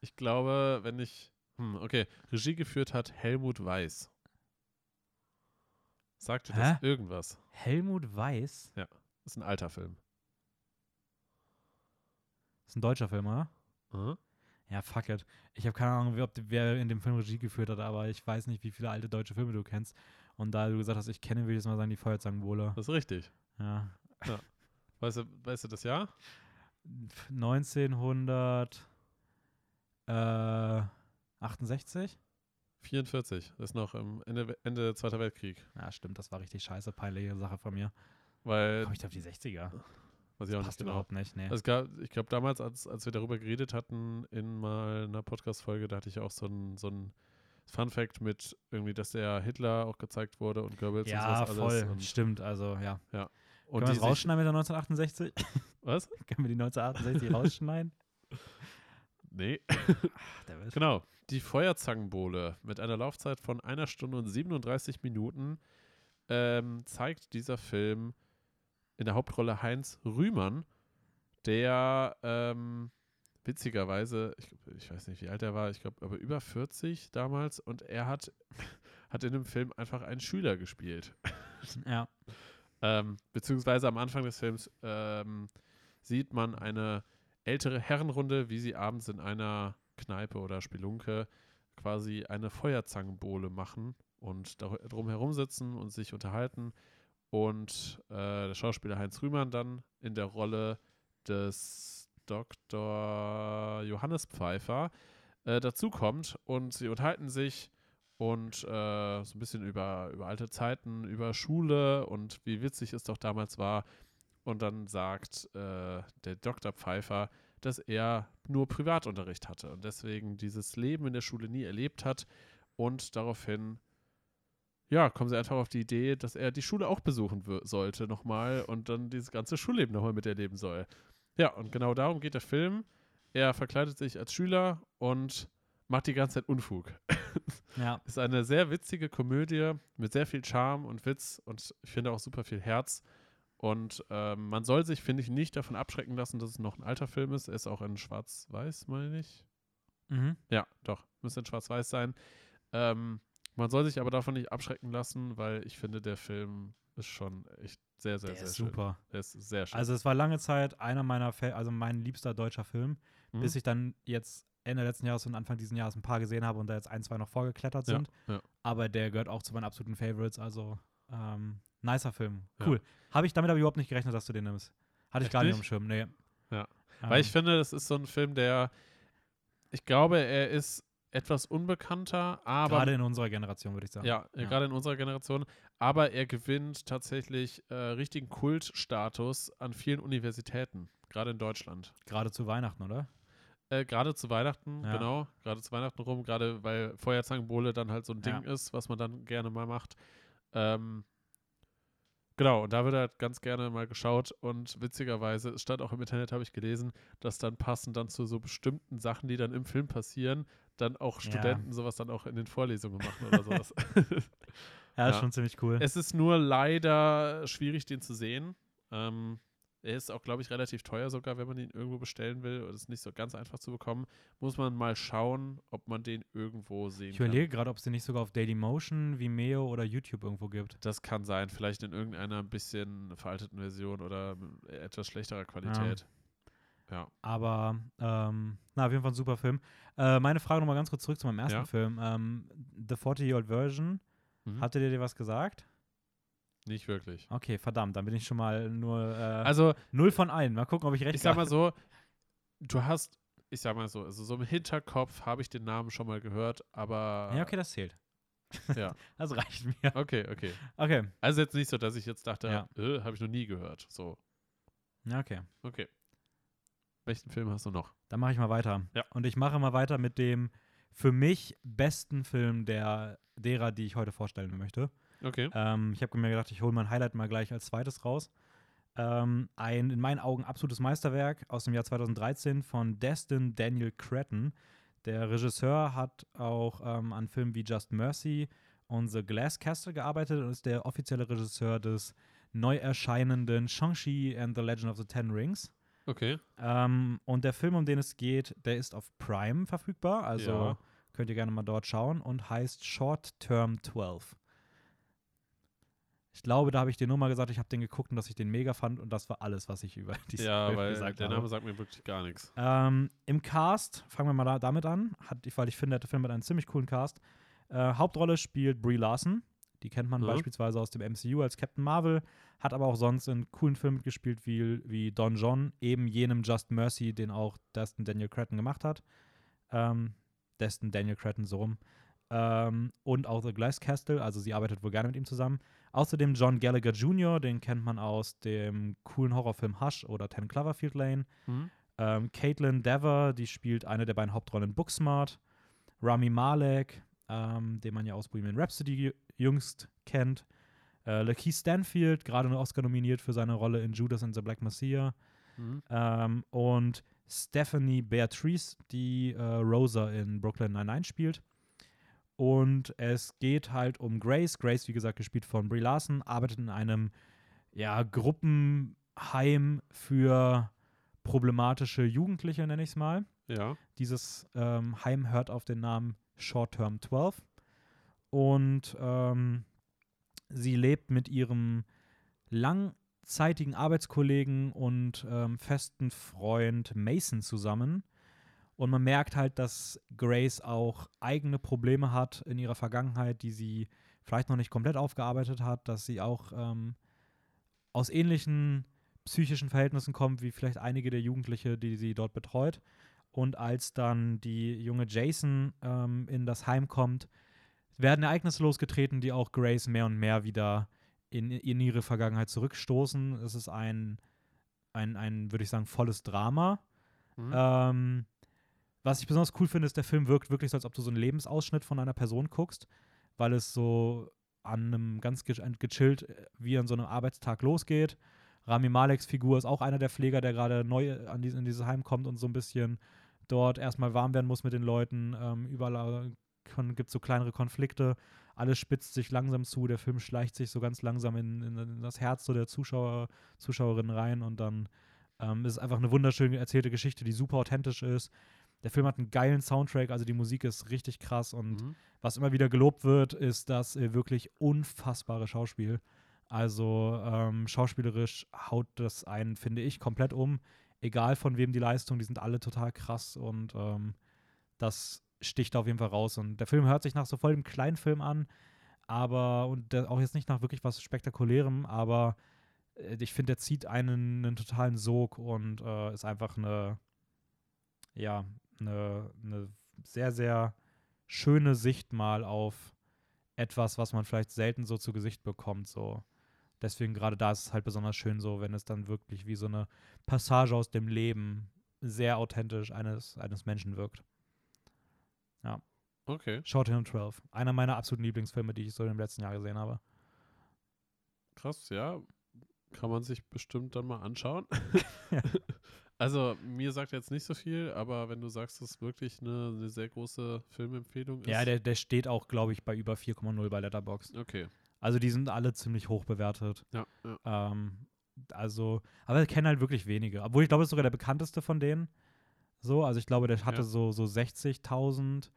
B: Ich glaube, wenn ich. Hm, okay. Regie geführt hat Helmut Weiß. Sagt dir das irgendwas?
A: Helmut Weiß
B: ist ein alter Film.
A: ist ein deutscher Film, oder?
B: Mhm.
A: Ja, fuck it. Ich habe keine Ahnung, wer, ob, wer in dem Film Regie geführt hat, aber ich weiß nicht, wie viele alte deutsche Filme du kennst. Und da du gesagt hast, ich kenne, würde ich jetzt mal sagen, die Feuerzangenbowle.
B: Das ist richtig.
A: Ja.
B: Weißt du, weißt du das Jahr?
A: 1968?
B: 44. Das ist noch Ende, Ende Zweiter Weltkrieg.
A: Ja, stimmt, das war richtig scheiße, peinliche Sache von mir.
B: Weil,
A: Komm ich auf die 60er?
B: weiß ich auch nicht
A: Passt
B: genau.
A: überhaupt nicht, nee.
B: Also es gab, ich glaube, damals, als, als wir darüber geredet hatten, in mal einer Podcast-Folge, da hatte ich auch so ein, so ein Fun-Fact mit irgendwie, dass der Hitler auch gezeigt wurde und Goebbels
A: ja,
B: und sowas alles.
A: voll. Stimmt, also ja.
B: und
A: Können
B: die
A: wir das rausschneiden mit der 1968?
B: Was?
A: Können wir die 1968 rausschneiden?
B: Nee.
A: Ach, der wird.
B: Genau. Die Feuerzangenbowle mit einer Laufzeit von einer Stunde und 37 Minuten ähm, zeigt dieser Film in der Hauptrolle Heinz Rühmann, der ähm, witzigerweise, ich, ich weiß nicht, wie alt er war, ich glaube, aber über 40 damals und er hat, hat in dem Film einfach einen Schüler gespielt.
A: Ja.
B: Ähm, beziehungsweise am Anfang des Films ähm, sieht man eine ältere Herrenrunde, wie sie abends in einer Kneipe oder Spelunke quasi eine Feuerzangenbowle machen und drum herum sitzen und sich unterhalten. Und äh, der Schauspieler Heinz Rühmann dann in der Rolle des Dr. Johannes Pfeiffer äh, dazukommt und sie unterhalten sich und äh, so ein bisschen über, über alte Zeiten, über Schule und wie witzig es doch damals war. Und dann sagt äh, der Dr. Pfeiffer, dass er nur Privatunterricht hatte und deswegen dieses Leben in der Schule nie erlebt hat und daraufhin ja, kommen sie einfach auf die Idee, dass er die Schule auch besuchen sollte nochmal und dann dieses ganze Schulleben nochmal miterleben soll. Ja, und genau darum geht der Film. Er verkleidet sich als Schüler und macht die ganze Zeit Unfug.
A: Ja.
B: Ist eine sehr witzige Komödie mit sehr viel Charme und Witz und ich finde auch super viel Herz. Und ähm, man soll sich, finde ich, nicht davon abschrecken lassen, dass es noch ein alter Film ist. Er ist auch in Schwarz-Weiß, meine ich.
A: Mhm.
B: Ja, doch, müsste in Schwarz-Weiß sein. Ähm, man soll sich aber davon nicht abschrecken lassen, weil ich finde, der Film ist schon echt sehr, sehr,
A: Der
B: sehr
A: ist
B: schön.
A: super.
B: Der ist sehr schön.
A: Also es war lange Zeit einer meiner, Fa also mein liebster deutscher Film,
B: Mhm.
A: bis ich dann jetzt Ende letzten Jahres und Anfang dieses Jahres ein paar gesehen habe und da jetzt ein, zwei noch vorgeklettert
B: Ja,
A: sind.
B: ja.
A: Aber der gehört auch zu meinen absoluten Favorites. Also ähm, nicer Film.
B: Ja.
A: Cool. Habe ich damit aber überhaupt nicht gerechnet, dass du den nimmst. Hatte ich
B: Echt
A: gar nicht
B: nicht?
A: dem Schirm. Nee.
B: Ja.
A: Ähm,
B: Weil ich finde, das ist so ein Film, der, ich glaube, er ist etwas unbekannter, aber
A: gerade in unserer Generation, würde ich sagen.
B: Ja,
A: Ja.
B: gerade in unserer Generation. Aber er gewinnt tatsächlich äh, richtigen Kultstatus an vielen Universitäten, gerade in Deutschland.
A: Gerade zu Weihnachten, oder?
B: Äh, gerade zu Weihnachten,
A: Ja.
B: genau, gerade zu Weihnachten rum, gerade weil Feuerzangenbowle dann halt so ein Ding
A: Ja.
B: ist, was man dann gerne mal macht. Ähm, genau, und da wird halt ganz gerne mal geschaut und witzigerweise, es stand auch im Internet, habe ich gelesen, dass dann passend dann zu so bestimmten Sachen, die dann im Film passieren, dann auch
A: Ja.
B: Studenten sowas dann auch in den Vorlesungen machen oder sowas.
A: Ja, ist
B: Ja.
A: schon ziemlich cool.
B: Es ist nur leider schwierig, den zu sehen. Ähm, er ist auch, glaube ich, relativ teuer sogar, wenn man ihn irgendwo bestellen will. Und ist nicht so ganz einfach zu bekommen. Muss man mal schauen, ob man den irgendwo sehen
A: ich
B: kann.
A: überlege gerade, ob es den nicht sogar auf Dailymotion, Vimeo oder YouTube irgendwo gibt.
B: Das kann sein. Vielleicht in irgendeiner ein bisschen veralteten Version oder etwas schlechterer Qualität. Ja.
A: Aber, ähm, na, auf jeden Fall ein super Film. Äh, meine Frage nochmal ganz kurz zurück zu meinem ersten
B: Ja.
A: Film. Ähm, The 40-Year-Old Version.
B: Mhm.
A: Hatte dir was gesagt?
B: Nicht wirklich.
A: Okay, verdammt, dann bin ich schon mal nur äh,
B: Also,
A: null von ein. Mal gucken, ob ich recht
B: ich sag mal
A: habe.
B: so, du hast, ich sag mal so, also so im Hinterkopf habe ich den Namen schon mal gehört, aber.
A: Ja, okay, das zählt.
B: Ja.
A: das reicht mir.
B: Okay, okay.
A: Okay.
B: Also jetzt nicht so, dass ich jetzt dachte,
A: Ja.
B: äh, habe ich noch nie gehört. So,
A: Ja, okay.
B: okay. Welchen Film hast du noch?
A: Dann mache ich mal weiter.
B: Ja.
A: Und ich mache mal weiter mit dem für mich besten Film der derer, die ich heute vorstellen möchte.
B: Okay.
A: Ähm, ich habe mir gedacht, ich hole mein Highlight mal gleich als zweites raus. Ähm, ein in meinen Augen absolutes Meisterwerk aus dem Jahr 2013 von Destin Daniel Cretton. Der Regisseur hat auch ähm, an Filmen wie Just Mercy und The Glass Castle gearbeitet und ist der offizielle Regisseur des neu erscheinenden Shang-Chi and the Legend of the Ten Rings.
B: Okay.
A: Ähm, und der Film, um den es geht, der ist auf Prime verfügbar. Also
B: Ja.
A: könnt ihr gerne mal dort schauen und heißt Short Term 12. Ich glaube, da habe ich dir nur mal gesagt, ich habe den geguckt und dass ich den mega fand und das war alles, was ich über diesen
B: Ja,
A: Film
B: weil
A: gesagt
B: der
A: habe.
B: Name sagt mir wirklich gar nichts.
A: Ähm, Im Cast, fangen wir mal da, damit an, hat, weil ich finde, der Film hat einen ziemlich coolen Cast. Äh, Hauptrolle spielt Brie Larson. Die kennt man
B: Mhm.
A: beispielsweise aus dem MCU als Captain Marvel, hat aber auch sonst in coolen Filmen mitgespielt wie, wie Don John, eben jenem Just Mercy, den auch Destin Daniel Cretton gemacht hat. Ähm, Destin Daniel Cretton, so rum. Ähm, und auch The Glass Castle, also sie arbeitet wohl gerne mit ihm zusammen. Außerdem John Gallagher Jr., den kennt man aus dem coolen Horrorfilm Hush oder Ten Cloverfield Lane.
B: Mhm.
A: Ähm, Caitlin Dever, die spielt eine der beiden Hauptrollen in Booksmart. Rami Malek, ähm, den man ja aus Bohemian Rhapsody jüngst kennt. Äh, Lakeith Stanfield, gerade einen Oscar nominiert für seine Rolle in Judas and the Black Messiah.
B: Mhm.
A: Ähm, und Stephanie Beatrice, die äh, Rosa in Brooklyn Nine-Nine spielt. Und es geht halt um Grace. Grace, wie gesagt, gespielt von Brie Larson, arbeitet in einem ja, Gruppenheim für problematische Jugendliche, nenne ich es mal.
B: Ja.
A: Dieses ähm, Heim hört auf den Namen Short Term 12. Und ähm, sie lebt mit ihrem langzeitigen Arbeitskollegen und ähm, festen Freund Mason zusammen. Und man merkt halt, dass Grace auch eigene Probleme hat in ihrer Vergangenheit, die sie vielleicht noch nicht komplett aufgearbeitet hat, dass sie auch ähm, aus ähnlichen psychischen Verhältnissen kommt, wie vielleicht einige der Jugendliche, die sie dort betreut. Und als dann die junge Jason ähm, in das Heim kommt, werden Ereignisse losgetreten, die auch Grace mehr und mehr wieder in, in ihre Vergangenheit zurückstoßen. Es ist ein, ein, ein würde ich sagen, volles Drama.
B: Mhm.
A: Ähm, was ich besonders cool finde, ist, der Film wirkt wirklich so, als ob du so einen Lebensausschnitt von einer Person guckst, weil es so an einem ganz ge gechillt, äh, wie an so einem Arbeitstag losgeht. Rami Maleks Figur ist auch einer der Pfleger, der gerade neu an dies, in dieses Heim kommt und so ein bisschen dort erstmal warm werden muss mit den Leuten. Ähm, überall gibt es so kleinere Konflikte. Alles spitzt sich langsam zu. Der Film schleicht sich so ganz langsam in, in, das Herz so der Zuschauer, Zuschauerin rein und dann ähm, ist es einfach eine wunderschön erzählte Geschichte, die super authentisch ist. Der Film hat einen geilen Soundtrack, also die Musik ist richtig krass und
B: Mhm.
A: was immer wieder gelobt wird, ist das äh, wirklich unfassbare Schauspiel. Also ähm, schauspielerisch haut das einen, finde ich, komplett um. Egal von wem die Leistung, die sind alle total krass und ähm, das sticht auf jeden Fall raus. Und der Film hört sich nach so voll dem kleinen Film an, aber und der, auch jetzt nicht nach wirklich was Spektakulärem, aber äh, ich finde, der zieht einen, einen totalen Sog und äh, ist einfach eine, ja, eine, eine sehr, sehr schöne Sicht mal auf etwas, was man vielleicht selten so zu Gesicht bekommt. So. Deswegen gerade da ist es halt besonders schön so, wenn es dann wirklich wie so eine Passage aus dem Leben sehr authentisch eines, eines Menschen wirkt.
B: Okay,
A: Short Hill 12. Einer meiner absoluten Lieblingsfilme, die ich so im letzten Jahr gesehen habe.
B: krass, ja. Kann man sich bestimmt dann mal anschauen.
A: Ja.
B: Also, mir sagt jetzt nicht so viel, aber wenn du sagst, dass es wirklich eine, eine sehr große Filmempfehlung ist.
A: Ja, der, der steht auch, glaube ich, bei über 4,0 bei Letterboxd.
B: Okay,
A: Also die sind alle ziemlich hoch bewertet.
B: ja, ja.
A: Ähm, also, aber ich kenne halt wirklich wenige. Obwohl ich glaube, es ist sogar der bekannteste von denen. So, also ich glaube, der hatte
B: Ja.
A: so, so 60.000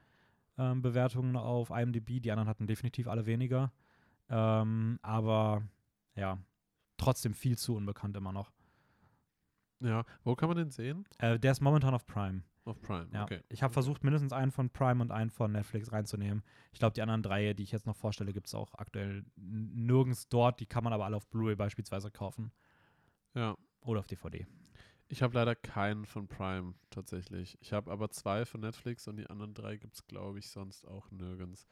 A: ähm, Bewertungen auf IMDb. Die anderen hatten definitiv alle weniger. Ähm, aber ja, trotzdem viel zu unbekannt immer noch.
B: Ja, wo kann man den sehen?
A: Äh, der ist momentan auf Prime.
B: Auf Prime,
A: Ja.
B: okay.
A: Ich habe versucht, mindestens einen von Prime und einen von Netflix reinzunehmen. Ich glaube, die anderen drei, die ich jetzt noch vorstelle, gibt es auch aktuell nirgends dort. Die kann man aber alle auf Blu-ray beispielsweise kaufen.
B: Ja,
A: Oder auf DVD.
B: ich habe leider keinen von Prime tatsächlich. Ich habe aber zwei von Netflix und die anderen drei gibt es, glaube ich, sonst auch nirgends.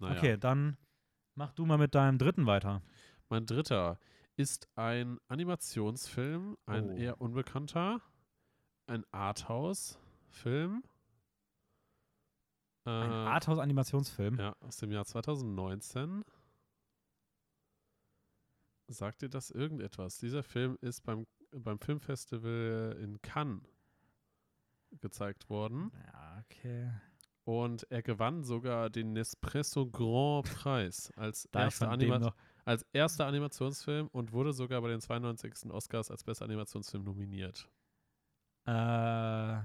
B: Naja.
A: Okay, dann mach du mal mit deinem dritten weiter.
B: Mein dritter ist ein Animationsfilm, ein
A: Oh.
B: eher unbekannter, ein Arthouse-Film. Äh,
A: Ein Arthouse-Animationsfilm.
B: Ja, aus dem Jahr 2019. Sagt dir das irgendetwas? Dieser Film ist beim, beim Filmfestival in Cannes gezeigt worden
A: Ja, okay.
B: und er gewann sogar den Nespresso Grand Preis als, erster,
A: von dem
B: Anima
A: noch.
B: Als erster Animationsfilm und wurde sogar bei den 92. Oscars als bester Animationsfilm nominiert.
A: Äh,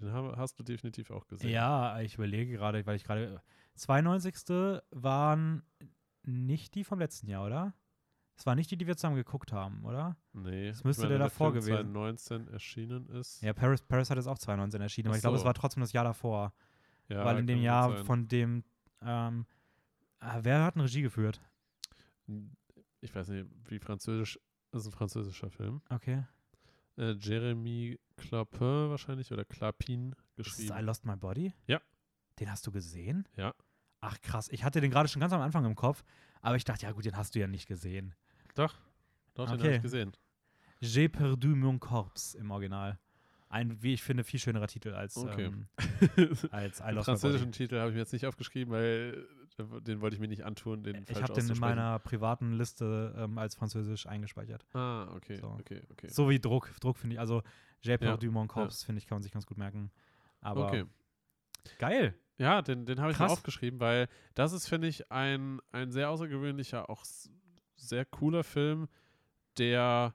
B: Den hast du definitiv auch gesehen.
A: ja, ich überlege gerade, weil ich gerade. 92. waren nicht die vom letzten Jahr, oder? Es waren nicht die, die wir zusammen geguckt haben, oder?
B: Nee,
A: Das müsste
B: meine,
A: der davor
B: Film
A: gewesen.
B: 2019 erschienen ist.
A: Ja, Paris, Paris hat jetzt auch 2019 erschienen, aber ich glaube, es war trotzdem das Jahr davor.
B: Ja,
A: weil in dem Jahr
B: sein.
A: von dem. Ähm, ah, wer hat eine Regie geführt?
B: Ich weiß nicht, wie französisch. Das ist ein französischer Film.
A: Okay.
B: Äh, Jeremy Clapin wahrscheinlich oder Clapin
A: Ist es I
B: geschrieben.
A: Lost My Body?
B: Ja.
A: Den hast du gesehen?
B: Ja.
A: Ach krass, ich hatte den gerade schon ganz am Anfang im Kopf, aber ich dachte, ja gut, den hast du ja nicht gesehen.
B: Doch, doch, den
A: Okay.
B: habe ich gesehen.
A: J'ai perdu mon corps im Original. Ein, wie ich finde, viel schönerer Titel als,
B: Okay.
A: ähm, als I
B: Den
A: Lost
B: französischen. Titel habe ich mir jetzt nicht aufgeschrieben, weil äh, den wollte ich mir nicht antun, den
A: Ich habe den in meiner privaten Liste ähm, als Französisch eingespeichert.
B: Ah, okay,
A: So.
B: okay, okay.
A: So wie Druck. Druck finde ich, also J'ai
B: Ja,
A: perdu mon corps, finde ich, kann man sich ganz gut merken. Aber
B: okay.
A: geil.
B: Ja, den, den habe ich mir aufgeschrieben, weil das ist, finde ich, ein, ein sehr außergewöhnlicher, auch sehr cooler Film, der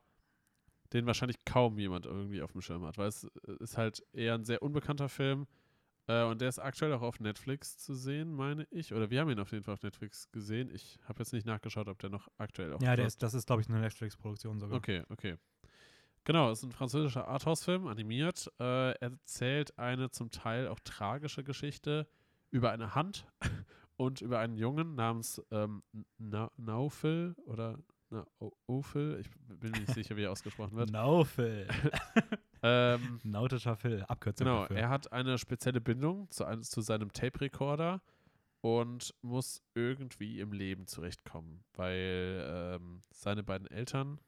B: den wahrscheinlich kaum jemand irgendwie auf dem Schirm hat, weil es äh, ist halt eher ein sehr unbekannter Film äh, und der ist aktuell auch auf Netflix zu sehen, meine ich. Oder wir haben ihn auf jeden Fall auf Netflix gesehen. Ich habe jetzt nicht nachgeschaut, ob der noch aktuell auch
A: Ja, der ist, das ist, glaube ich, eine Netflix-Produktion sogar.
B: Okay, okay. Genau, es ist ein französischer Arthouse-Film, animiert. Äh, er erzählt eine zum Teil auch tragische Geschichte über eine Hand und über einen Jungen namens ähm, Na Naufel oder Na O- Ophel. Ich bin mir nicht sicher, wie er ausgesprochen wird.
A: Phil.
B: ähm,
A: Nautischer Phil, Abkürzung
B: genau,
A: dafür.
B: er hat eine spezielle Bindung zu, zu seinem Tape-Recorder und muss irgendwie im Leben zurechtkommen, weil ähm, seine beiden Eltern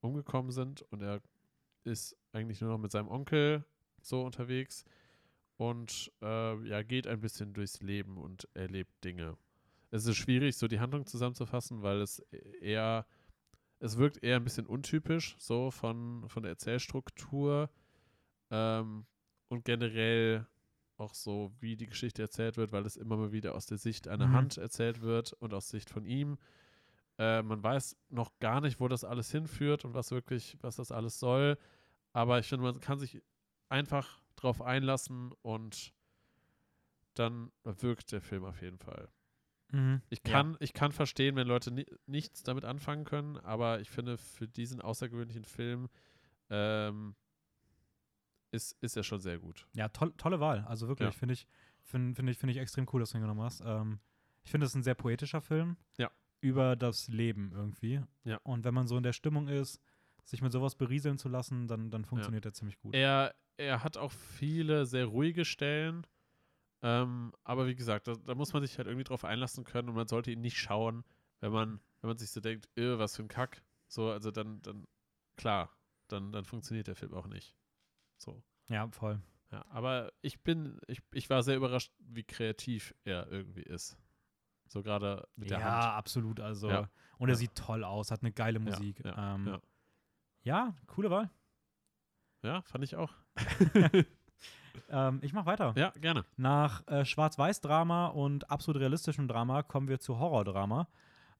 B: umgekommen sind und er ist eigentlich nur noch mit seinem Onkel so unterwegs und äh, ja, geht ein bisschen durchs Leben und erlebt Dinge. Es ist schwierig, so die Handlung zusammenzufassen, weil es eher, es wirkt eher ein bisschen untypisch, so von, von der Erzählstruktur ähm, und generell auch so, wie die Geschichte erzählt wird, weil es immer mal wieder aus der Sicht einer
A: Mhm.
B: Hand erzählt wird und aus Sicht von ihm. Äh, man weiß noch gar nicht, wo das alles hinführt und was wirklich, was das alles soll. Aber ich finde, man kann sich einfach drauf einlassen und dann wirkt der Film auf jeden Fall.
A: Mhm.
B: Ich
A: Ja.
B: kann, ich kann verstehen, wenn Leute ni nichts damit anfangen können, aber ich finde, für diesen außergewöhnlichen Film ähm, ist, ist er schon sehr gut.
A: Ja, toll, tolle Wahl. Also wirklich,
B: Ja.
A: finde ich, finde find ich, find ich extrem cool, dass du ihn genommen hast. Ähm, ich finde, es ist ein sehr poetischer Film.
B: Ja.
A: Über das Leben irgendwie.
B: Ja.
A: Und wenn man so in der Stimmung ist, sich mit sowas berieseln zu lassen, dann, dann funktioniert er ziemlich gut.
B: Er, er hat auch viele sehr ruhige Stellen, ähm, aber wie gesagt, da, da muss man sich halt irgendwie drauf einlassen können und man sollte ihn nicht schauen, wenn man, wenn man sich so denkt, "Äh, was für ein Kack. So, also dann, dann, klar, dann, dann funktioniert der Film auch nicht. So.
A: Ja, voll.
B: Ja, aber ich bin, ich, ich war sehr überrascht, wie kreativ er irgendwie ist. So gerade mit der
A: ja,
B: Hand.
A: absolut. Also,
B: Ja.
A: und er
B: Ja.
A: sieht toll aus, hat eine geile Musik.
B: ja,
A: ähm,
B: ja.
A: ja, coole Wahl.
B: Ja, fand ich auch.
A: Ähm, ich mach weiter.
B: Ja, gerne.
A: Nach äh, Schwarz-Weiß-Drama und absolut realistischem Drama kommen wir zu Horror-Drama.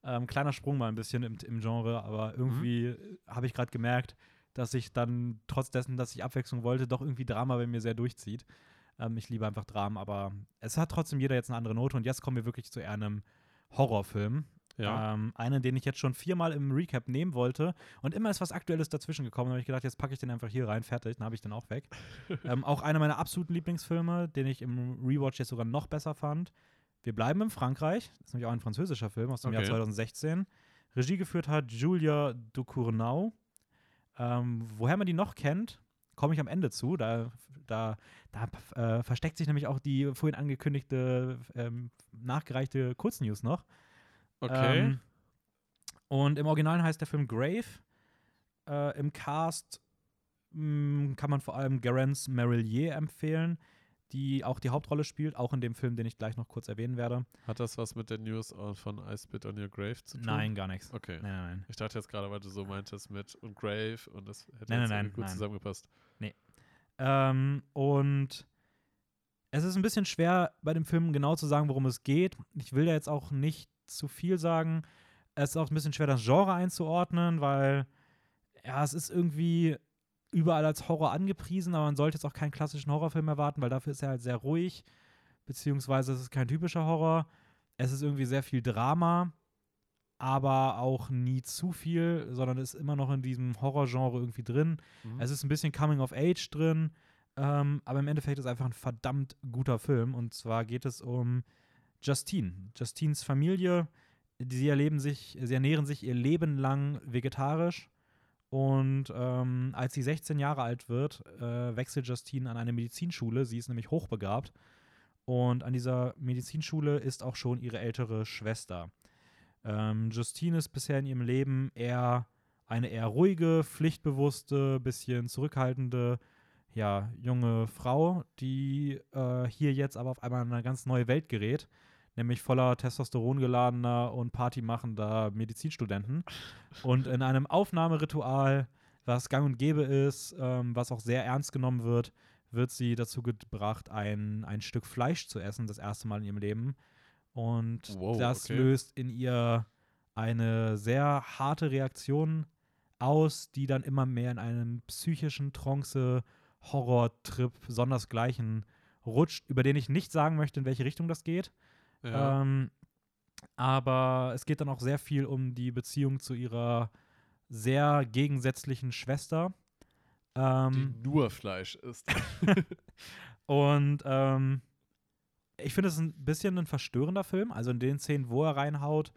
A: Ähm, kleiner Sprung mal ein bisschen im, im Genre, aber irgendwie
B: Mhm.
A: habe ich gerade gemerkt, dass ich dann trotz dessen, dass ich Abwechslung wollte, doch irgendwie Drama bei mir sehr durchzieht. Ähm, ich liebe einfach Dramen, aber es hat trotzdem jeder jetzt eine andere Note und jetzt kommen wir wirklich zu eher einem Horrorfilm.
B: Ja.
A: Ähm, einen, den ich jetzt schon viermal im Recap nehmen wollte. Und immer ist was Aktuelles dazwischen gekommen. Da habe ich gedacht, jetzt packe ich den einfach hier rein, fertig. Dann habe ich den auch weg. ähm, auch einer meiner absoluten Lieblingsfilme, den ich im Rewatch jetzt sogar noch besser fand. Wir bleiben in Frankreich. Das ist nämlich auch ein französischer Film aus dem Jahr
B: Okay.
A: 2016. Regie geführt hat Julia Ducournau. Ähm, woher man die noch kennt, komme ich am Ende zu. Da, da, da äh, versteckt sich nämlich auch die vorhin angekündigte, ähm, nachgereichte Kurznews noch.
B: Okay.
A: Ähm, und im Original heißt der Film Grave. Äh, Im Cast mh, kann man vor allem Garance Marillier empfehlen, die auch die Hauptrolle spielt, auch in dem Film, den ich gleich noch kurz erwähnen werde.
B: Hat das was mit der News von I Spit on Your Grave zu tun?
A: Nein, gar nichts.
B: Okay.
A: Nein, nein, nein.
B: Ich dachte jetzt gerade, weil du so meintest mit und Grave und das hätte
A: Nein,
B: jetzt
A: nein,
B: irgendwie gut
A: nein.
B: zusammengepasst.
A: Ähm, und es ist ein bisschen schwer bei dem Film genau zu sagen, worum es geht. Ich will da jetzt auch nicht zu viel sagen. Es ist auch ein bisschen schwer, das Genre einzuordnen, weil ja, es ist irgendwie überall als Horror angepriesen, aber man sollte jetzt auch keinen klassischen Horrorfilm erwarten, weil dafür ist er halt sehr ruhig, beziehungsweise es ist kein typischer Horror. Es ist irgendwie sehr viel Drama, aber auch nie zu viel, sondern ist immer noch in diesem Horrorgenre irgendwie drin.
B: Mhm.
A: Es ist ein bisschen Coming of Age drin, ähm, aber im Endeffekt ist es einfach ein verdammt guter Film. Und zwar geht es um Justine. Justines Familie, sie erleben sich, sie ernähren sich ihr Leben lang vegetarisch. Und ähm, als sie 16 Jahre alt wird, äh, wechselt Justine an eine Medizinschule. Sie ist nämlich hochbegabt. Und an dieser Medizinschule ist auch schon ihre ältere Schwester. Ähm, Justine ist bisher in ihrem Leben eher eine eher ruhige, pflichtbewusste, bisschen zurückhaltende, ja, junge Frau, die äh, hier jetzt aber auf einmal in eine ganz neue Welt gerät, nämlich voller Testosteron geladener und partymachender Medizinstudenten. und in einem Aufnahmeritual, was gang und gäbe ist, ähm, was auch sehr ernst genommen wird, wird sie dazu gebracht, ein, ein Stück Fleisch zu essen, das erste Mal in ihrem Leben. Und
B: Wow,
A: das
B: okay.
A: löst in ihr eine sehr harte Reaktion aus, die dann immer mehr in einen psychischen Trance-Horror-Trip sondersgleichen rutscht, über den ich nicht sagen möchte, in welche Richtung das geht.
B: Ja.
A: Ähm, aber es geht dann auch sehr viel um die Beziehung zu ihrer sehr gegensätzlichen Schwester.
B: die
A: Ähm,
B: nur Fleisch ist.
A: und ähm, ich finde es ist ein bisschen ein verstörender Film. Also in den Szenen, wo er reinhaut,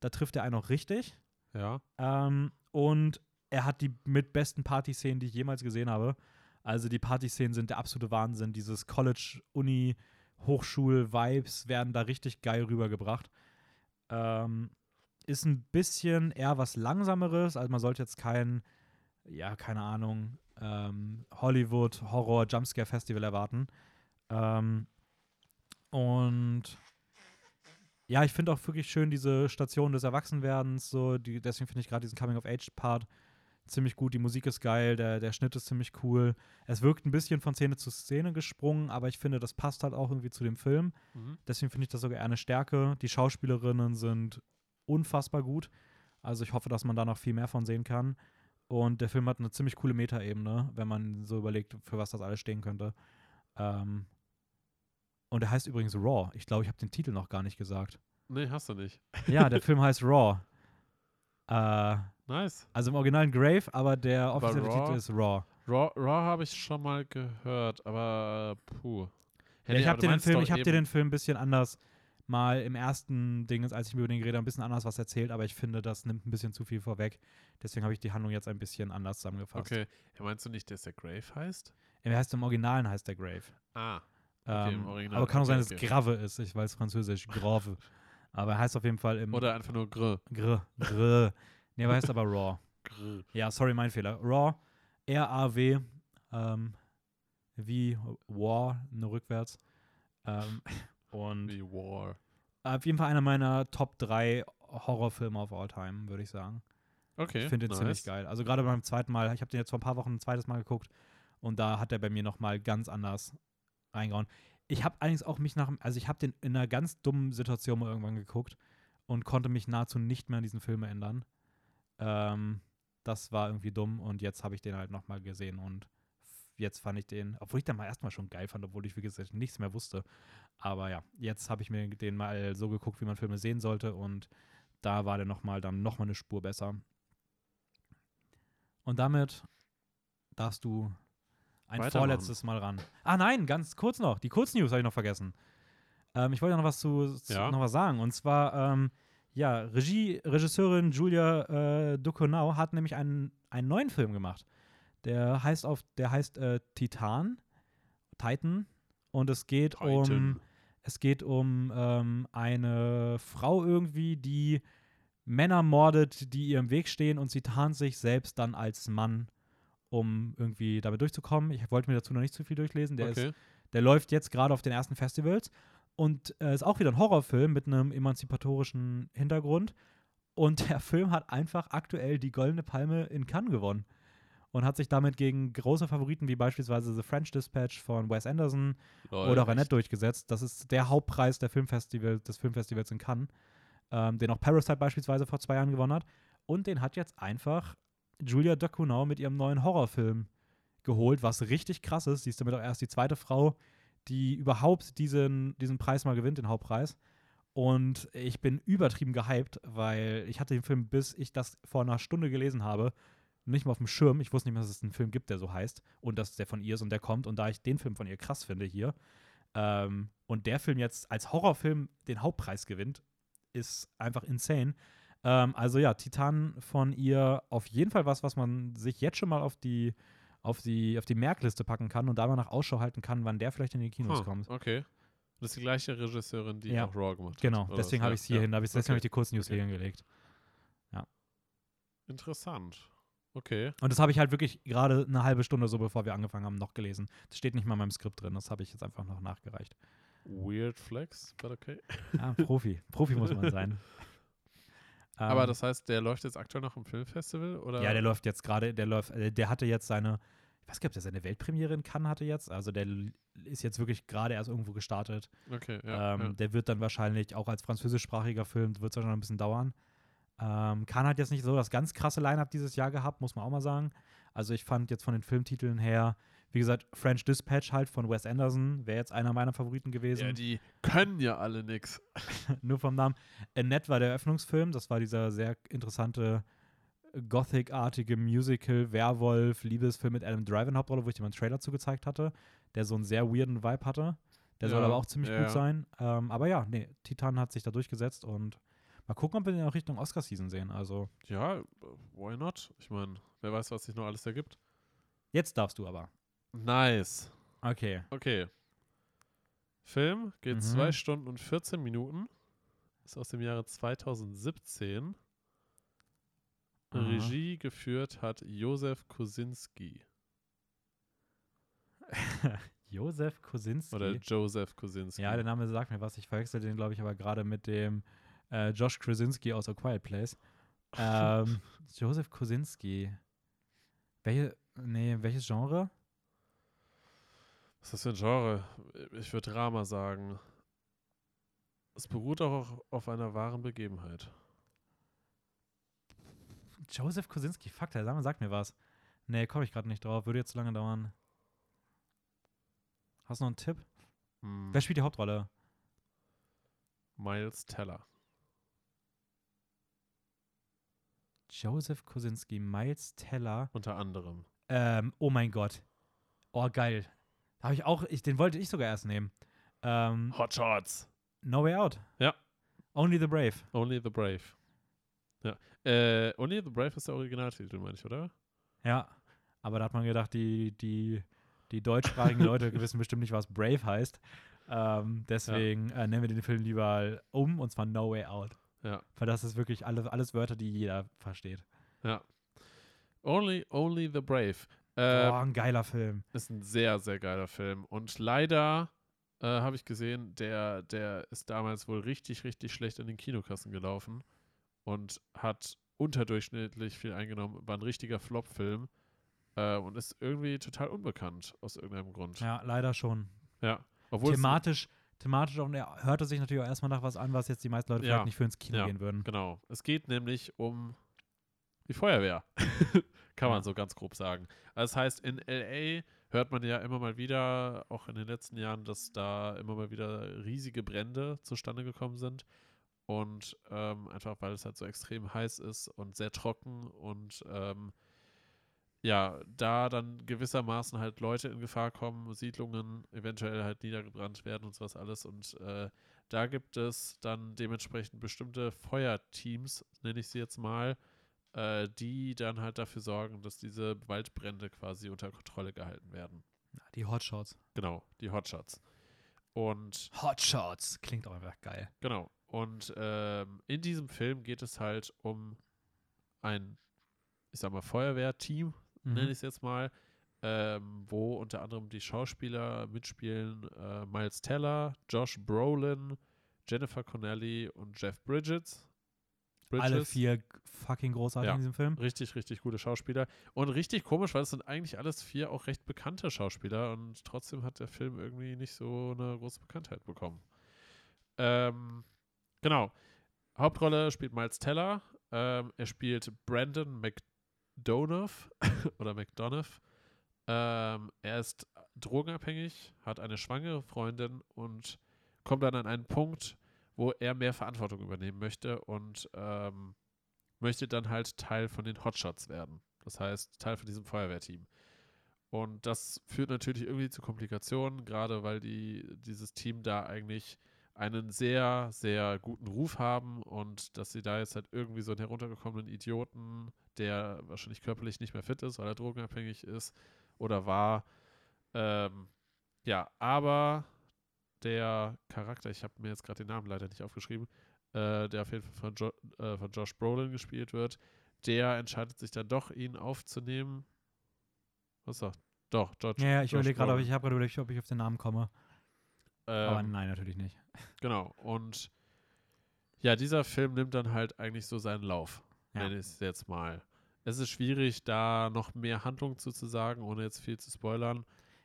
A: da trifft er einen auch richtig.
B: ja.
A: Ähm, und er hat die mit besten Partyszenen, die ich jemals gesehen habe. Also die Partyszenen sind der absolute Wahnsinn. Dieses College, Uni, Hochschul-Vibes werden da richtig geil rübergebracht. Ähm, ist ein bisschen eher was Langsameres. Also man sollte jetzt kein, ja, keine Ahnung, ähm, Hollywood Horror Jumpscare Festival erwarten. Ähm, und ja, ich finde auch wirklich schön diese Station des Erwachsenwerdens. So, die, deswegen finde ich gerade diesen Coming-of-Age-Part ziemlich gut. Die Musik ist geil, der, der Schnitt ist ziemlich cool. Es wirkt ein bisschen von Szene zu Szene gesprungen, aber ich finde, das passt halt auch irgendwie zu dem Film.
B: Mhm.
A: Deswegen finde ich das sogar eher eine Stärke. Die Schauspielerinnen sind unfassbar gut. Also ich hoffe, dass man da noch viel mehr von sehen kann. Und der Film hat eine ziemlich coole Metaebene, wenn man so überlegt, für was das alles stehen könnte. Ähm und er heißt übrigens Raw. Ich glaube, ich habe den Titel noch gar nicht gesagt.
B: Nee, hast du nicht.
A: Ja, der Film heißt Raw. Äh,
B: Nice.
A: also im Original Grave, aber der offizielle? Titel ist Raw.
B: Raw, Raw habe ich schon mal gehört, aber äh, puh.
A: Ja, ich habe dir, den Film, ich hab dir den Film ein bisschen anders mal im ersten Ding, als ich mir über den geredet habe, ein bisschen anders was erzählt, aber ich finde, das nimmt ein bisschen zu viel vorweg. Deswegen habe ich die Handlung jetzt ein bisschen anders zusammengefasst.
B: Okay. Ja, meinst du nicht, dass der Grave heißt?
A: Er heißt im Originalen heißt der Grave.
B: Ah. Okay, im
A: Ähm,
B: Original.
A: aber kann auch sein, dass es. Grave ist, ich weiß Französisch, Grave. aber er heißt auf jeden Fall im
B: Oder einfach nur Gr.
A: Gr. Gr. Nee, aber er heißt aber Raw. Ja, sorry, mein Fehler. Raw, R-A-W, ähm, wie War, nur rückwärts. Ähm, und
B: Wie War.
A: auf jeden Fall einer meiner Top 3 Horrorfilme of all time, würde ich sagen.
B: Okay.
A: Ich finde den
B: nice.
A: ziemlich geil. Also gerade beim zweiten Mal, ich habe den jetzt vor ein paar Wochen ein zweites Mal geguckt und da hat er bei mir nochmal ganz anders reingehauen. Ich habe allerdings auch mich nach, also ich habe den in einer ganz dummen Situation mal irgendwann geguckt und konnte mich nahezu nicht mehr an diesen Film erinnern. Ähm, das war irgendwie dumm und jetzt habe ich den halt nochmal gesehen und jetzt fand ich den, obwohl ich den mal erstmal schon geil fand, obwohl ich wie gesagt nichts mehr wusste. Aber ja, jetzt habe ich mir den mal so geguckt, wie man Filme sehen sollte und da war der nochmal dann nochmal eine Spur besser. Und damit darfst du ein vorletztes Mal ran. Ah nein, ganz kurz noch. Die Kurznews habe ich noch vergessen. Ähm, ich wollte noch was zu, zu
B: Ja.
A: noch was sagen. Und zwar, ähm, ja, Regie, Regisseurin Julia äh, Ducournau hat nämlich einen, einen neuen Film gemacht. Der heißt auf, der heißt äh, Titan, Titan. Und es geht um
B: Titan.
A: es geht um ähm, eine Frau irgendwie, die Männer mordet, die ihr im Weg stehen und sie tarnt sich selbst dann als Mann, um irgendwie damit durchzukommen. Ich wollte mir dazu noch nicht zu viel durchlesen. Der,
B: okay.
A: ist, der läuft jetzt gerade auf den ersten Festivals und äh, ist auch wieder ein Horrorfilm mit einem emanzipatorischen Hintergrund. Und der Film hat einfach aktuell die Goldene Palme in Cannes gewonnen und hat sich damit gegen große Favoriten wie beispielsweise The French Dispatch von Wes Anderson
B: Lol,
A: oder
B: echt?
A: durchgesetzt. Das ist der Hauptpreis der Filmfestival, des Filmfestivals in Cannes, ähm, den auch Parasite beispielsweise vor zwei Jahren gewonnen hat. Und den hat jetzt einfach Julia Ducournau mit ihrem neuen Horrorfilm geholt, was richtig krass ist. Sie ist damit auch erst die zweite Frau, die überhaupt diesen, diesen Preis mal gewinnt, den Hauptpreis. Und ich bin übertrieben gehypt, weil ich hatte den Film, bis ich das vor einer Stunde gelesen habe, nicht mal auf dem Schirm. Ich wusste nicht mehr, dass es einen Film gibt, der so heißt und dass der von ihr ist und der kommt. Und da ich den Film von ihr krass finde hier ähm, und der Film jetzt als Horrorfilm den Hauptpreis gewinnt, ist einfach insane. Ähm, also ja, Titan von ihr auf jeden Fall was, was man sich jetzt schon mal auf die, auf die, auf die Merkliste packen kann und da mal nach Ausschau halten kann, wann der vielleicht in die Kinos
B: Huh,
A: kommt.
B: Okay. Das ist die gleiche Regisseurin, die
A: Ja.
B: auch Raw gemacht hat.
A: Genau, deswegen habe
B: Ja,
A: ich es hier
B: ja.
A: hin, ich, deswegen
B: Okay.
A: habe ich die Kurznews
B: Okay.
A: hier hingelegt.
B: Interessant. Okay.
A: Und das habe ich halt wirklich gerade eine halbe Stunde so, bevor wir angefangen haben, noch gelesen. Das steht nicht mal in meinem Skript drin, das habe ich jetzt einfach noch nachgereicht.
B: Weird Flex, but okay.
A: Ja, Profi. Profi muss man sein.
B: Aber
A: Ähm,
B: das heißt, der läuft jetzt aktuell noch im Filmfestival? Oder?
A: Ja, der läuft jetzt gerade, der läuft, äh, der hatte jetzt seine, nicht, ob der seine Weltpremiere in Cannes hatte jetzt. Also der ist jetzt wirklich gerade erst irgendwo gestartet.
B: Okay, ja.
A: ähm,
B: ja.
A: Der wird dann wahrscheinlich auch als französischsprachiger Film, wird es wahrscheinlich noch ein bisschen dauern. Ähm, Cannes hat jetzt nicht so das ganz krasse Line-Up dieses Jahr gehabt, muss man auch mal sagen. Also ich fand jetzt von den Filmtiteln her, wie gesagt, French Dispatch halt von Wes Anderson, wäre jetzt einer meiner Favoriten gewesen.
B: ja, die können ja alle nix.
A: nur vom Namen. Annette war der Eröffnungsfilm. Das war dieser sehr interessante Gothic-artige Musical, Werwolf, Liebesfilm mit Adam Driver in Hauptrolle, wo ich dir mal einen Trailer zugezeigt hatte, der so einen sehr weirden Vibe hatte. Der soll
B: Ja,
A: aber auch ziemlich
B: ja,
A: gut sein. Ähm, aber ja, nee, Titan hat sich da durchgesetzt und mal gucken, ob wir den auch Richtung Oscar-Season sehen. Also
B: Ja, why not? Ich meine, wer weiß, was sich noch alles ergibt.
A: jetzt darfst du aber.
B: Nice.
A: Okay.
B: Okay. Film geht
A: Mhm.
B: 2 Stunden und 14 Minuten. Ist aus dem Jahre 2017.
A: Aha.
B: Regie geführt hat Josef Kosinski.
A: Josef Kosinski.
B: Oder Joseph Kosinski.
A: ja, der Name sagt mir was. Ich verwechsel den, glaube ich, aber gerade mit dem äh, Josh Krasinski aus A Quiet Place. Ähm, Josef Kosinski. Welche, nee, welches Genre?
B: Was ist das für ein Genre? Ich würde Drama sagen. Es beruht auch auf einer wahren Begebenheit.
A: Joseph Kosinski, fuck, der Name sagt mir was. Nee, komme ich gerade nicht drauf. Würde jetzt zu lange dauern. Hast du noch einen Tipp?
B: Hm.
A: Wer spielt die Hauptrolle?
B: Miles Teller.
A: Joseph Kosinski, Miles Teller.
B: Unter anderem.
A: Ähm, oh mein Gott. Oh, geil. Da habe ich auch, ich, den wollte ich sogar erst nehmen. Ähm,
B: Hot Shots.
A: no Way Out.
B: Ja.
A: Only the Brave.
B: Only the Brave. Ja. Äh, Only the Brave ist der Originaltitel, meine ich, oder?
A: Ja. Aber da hat man gedacht, die, die, die deutschsprachigen Leute wissen bestimmt nicht, was Brave heißt. Ähm, deswegen äh, nennen wir den Film lieber um und zwar No Way Out.
B: Ja.
A: Weil das ist wirklich alle, alles Wörter, die jeder versteht.
B: Ja. Only, Only the Brave.
A: oh,
B: Äh,
A: ein geiler Film.
B: Ist ein sehr, sehr geiler Film. Und leider äh, habe ich gesehen, der, der ist damals wohl richtig, richtig schlecht in den Kinokassen gelaufen und hat unterdurchschnittlich viel eingenommen. War ein richtiger Flop-Film äh, und ist irgendwie total unbekannt aus irgendeinem Grund.
A: Ja, leider schon.
B: Ja. Obwohl es-
A: thematisch, thematisch und er hörte sich natürlich auch erstmal nach was an, was jetzt die meisten Leute
B: Ja.
A: vielleicht nicht für ins Kino
B: Ja.
A: gehen würden.
B: Genau. Es geht nämlich um die Feuerwehr. Kann man so ganz grob sagen. Also das heißt, in LA hört man ja immer mal wieder, auch in den letzten Jahren, dass da immer mal wieder riesige Brände zustande gekommen sind. Und ähm, einfach weil es halt so extrem heiß ist und sehr trocken und ähm, ja, da dann gewissermaßen halt Leute in Gefahr kommen, Siedlungen eventuell halt niedergebrannt werden und sowas alles. Und äh, da gibt es dann dementsprechend bestimmte Feuerteams, nenne ich sie jetzt mal, äh, die dann halt dafür sorgen, dass diese Waldbrände quasi unter Kontrolle gehalten werden.
A: Die Hotshots.
B: Genau, die Hotshots. Und
A: Hotshots. Klingt auch einfach geil.
B: genau. Und ähm, in diesem Film geht es halt um ein, ich sag mal, Feuerwehrteam,
A: Mhm.
B: nenne ich es jetzt mal, ähm, wo unter anderem die Schauspieler mitspielen: äh, Miles Teller, Josh Brolin, Jennifer Connelly und Jeff Bridges.
A: Alle
B: Bridges.
A: vier fucking großartig
B: Ja.
A: in diesem Film.
B: Richtig, richtig gute Schauspieler. Und richtig komisch, weil es sind eigentlich alles vier auch recht bekannte Schauspieler und trotzdem hat der Film irgendwie nicht so eine große Bekanntheit bekommen. Ähm, genau. Hauptrolle spielt Miles Teller. Ähm, er spielt Brandon McDonough oder McDonough. Ähm, er ist drogenabhängig, hat eine schwangere Freundin und kommt dann an einen Punkt, wo er mehr Verantwortung übernehmen möchte und ähm, möchte dann halt Teil von den Hotshots werden. Das heißt, Teil von diesem Feuerwehrteam. Und das führt natürlich irgendwie zu Komplikationen, gerade weil die, dieses Team da eigentlich einen sehr, sehr guten Ruf haben und dass sie da jetzt halt irgendwie so einen heruntergekommenen Idioten, der wahrscheinlich körperlich nicht mehr fit ist, weil er drogenabhängig ist oder war. Ähm, ja, aber der Charakter, ich habe mir jetzt gerade den Namen leider nicht aufgeschrieben, äh, der auf jeden Fall von, jo äh, von Josh Brolin gespielt wird, der entscheidet sich dann doch, ihn aufzunehmen. Was sagt? Doch, George.
A: Ja, ja, ich überlege gerade, ich habe gerade überlegt, ob ich auf den Namen komme. Aber
B: Ähm,
A: nein, natürlich nicht.
B: Genau. Und ja, dieser Film nimmt dann halt eigentlich so seinen Lauf,
A: Ja.
B: nenne ich es jetzt mal. Es ist schwierig, da noch mehr Handlung zu, zu sagen, ohne jetzt viel zu spoilern.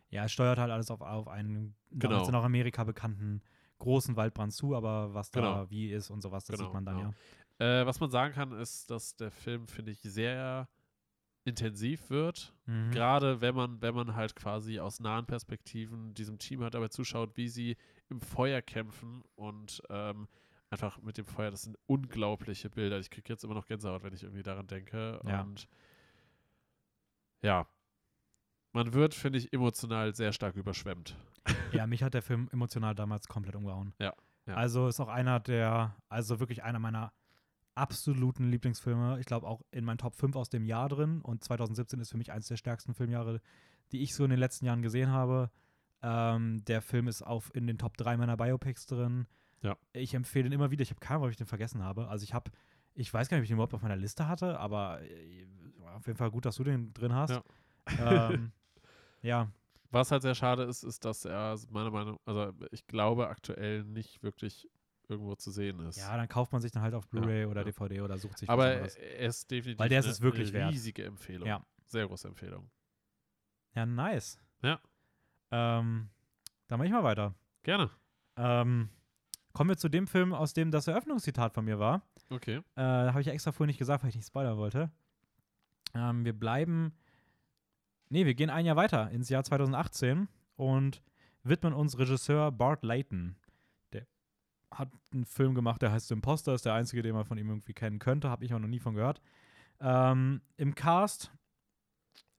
A: Ja, es steuert halt alles auf, auf einen
B: Genau.
A: in Amerika bekannten großen Waldbrand zu, aber was da
B: Genau.
A: wie ist und sowas, das
B: Genau,
A: sieht man dann
B: genau.
A: ja.
B: Äh, was man sagen kann, ist, dass der Film, finde ich, sehr intensiv wird.
A: Mhm.
B: Gerade wenn man, wenn man halt quasi aus nahen Perspektiven diesem Team halt dabei zuschaut, wie sie im Feuer kämpfen und ähm, einfach mit dem Feuer, das sind unglaubliche Bilder. Ich kriege jetzt immer noch Gänsehaut, wenn ich irgendwie daran denke.
A: Ja.
B: Und ja, man wird, finde ich, emotional sehr stark überschwemmt.
A: Ja, mich hat der Film emotional damals komplett umgehauen.
B: Ja, ja.
A: Also ist auch einer der, also wirklich einer meiner absoluten Lieblingsfilme. Ich glaube auch in meinen Top 5 aus dem Jahr drin. Und 2017 ist für mich eines der stärksten Filmjahre, die ich so in den letzten Jahren gesehen habe. Ähm, der Film ist auf in den Top 3 meiner Biopics drin.
B: Ja.
A: Ich empfehle ihn immer wieder. Ich habe keine Ahnung, ob ich den vergessen habe. Also ich habe, ich weiß gar nicht, ob ich den überhaupt auf meiner Liste hatte, aber äh, auf jeden Fall gut, dass du den drin hast.
B: Ja.
A: ähm, ja,
B: Was halt sehr schade ist, ist, dass er meiner Meinung, also ich glaube aktuell nicht wirklich irgendwo zu sehen ist.
A: Ja, dann kauft man sich dann halt auf Blu-ray
B: Ja,
A: oder
B: ja.
A: DVD oder sucht sich was
B: Aber er ist definitiv
A: Weil der ist
B: eine
A: es wirklich wert.
B: riesige Empfehlung.
A: Ja.
B: Sehr große Empfehlung.
A: Ja, nice.
B: Ja.
A: Ähm, dann mach ich mal weiter.
B: Gerne.
A: Ähm, kommen wir zu dem Film, aus dem das Eröffnungszitat von mir war.
B: Okay.
A: Äh, Habe ich extra vorhin nicht gesagt, weil ich nicht spoilern wollte. Ähm, wir bleiben. Nee, wir gehen ein Jahr weiter ins Jahr 2018 und widmen uns Regisseur Bart Layton. Hat einen Film gemacht, der heißt Imposter, ist der einzige, den man von ihm irgendwie kennen könnte. Habe ich auch noch nie von gehört. Ähm, Im Cast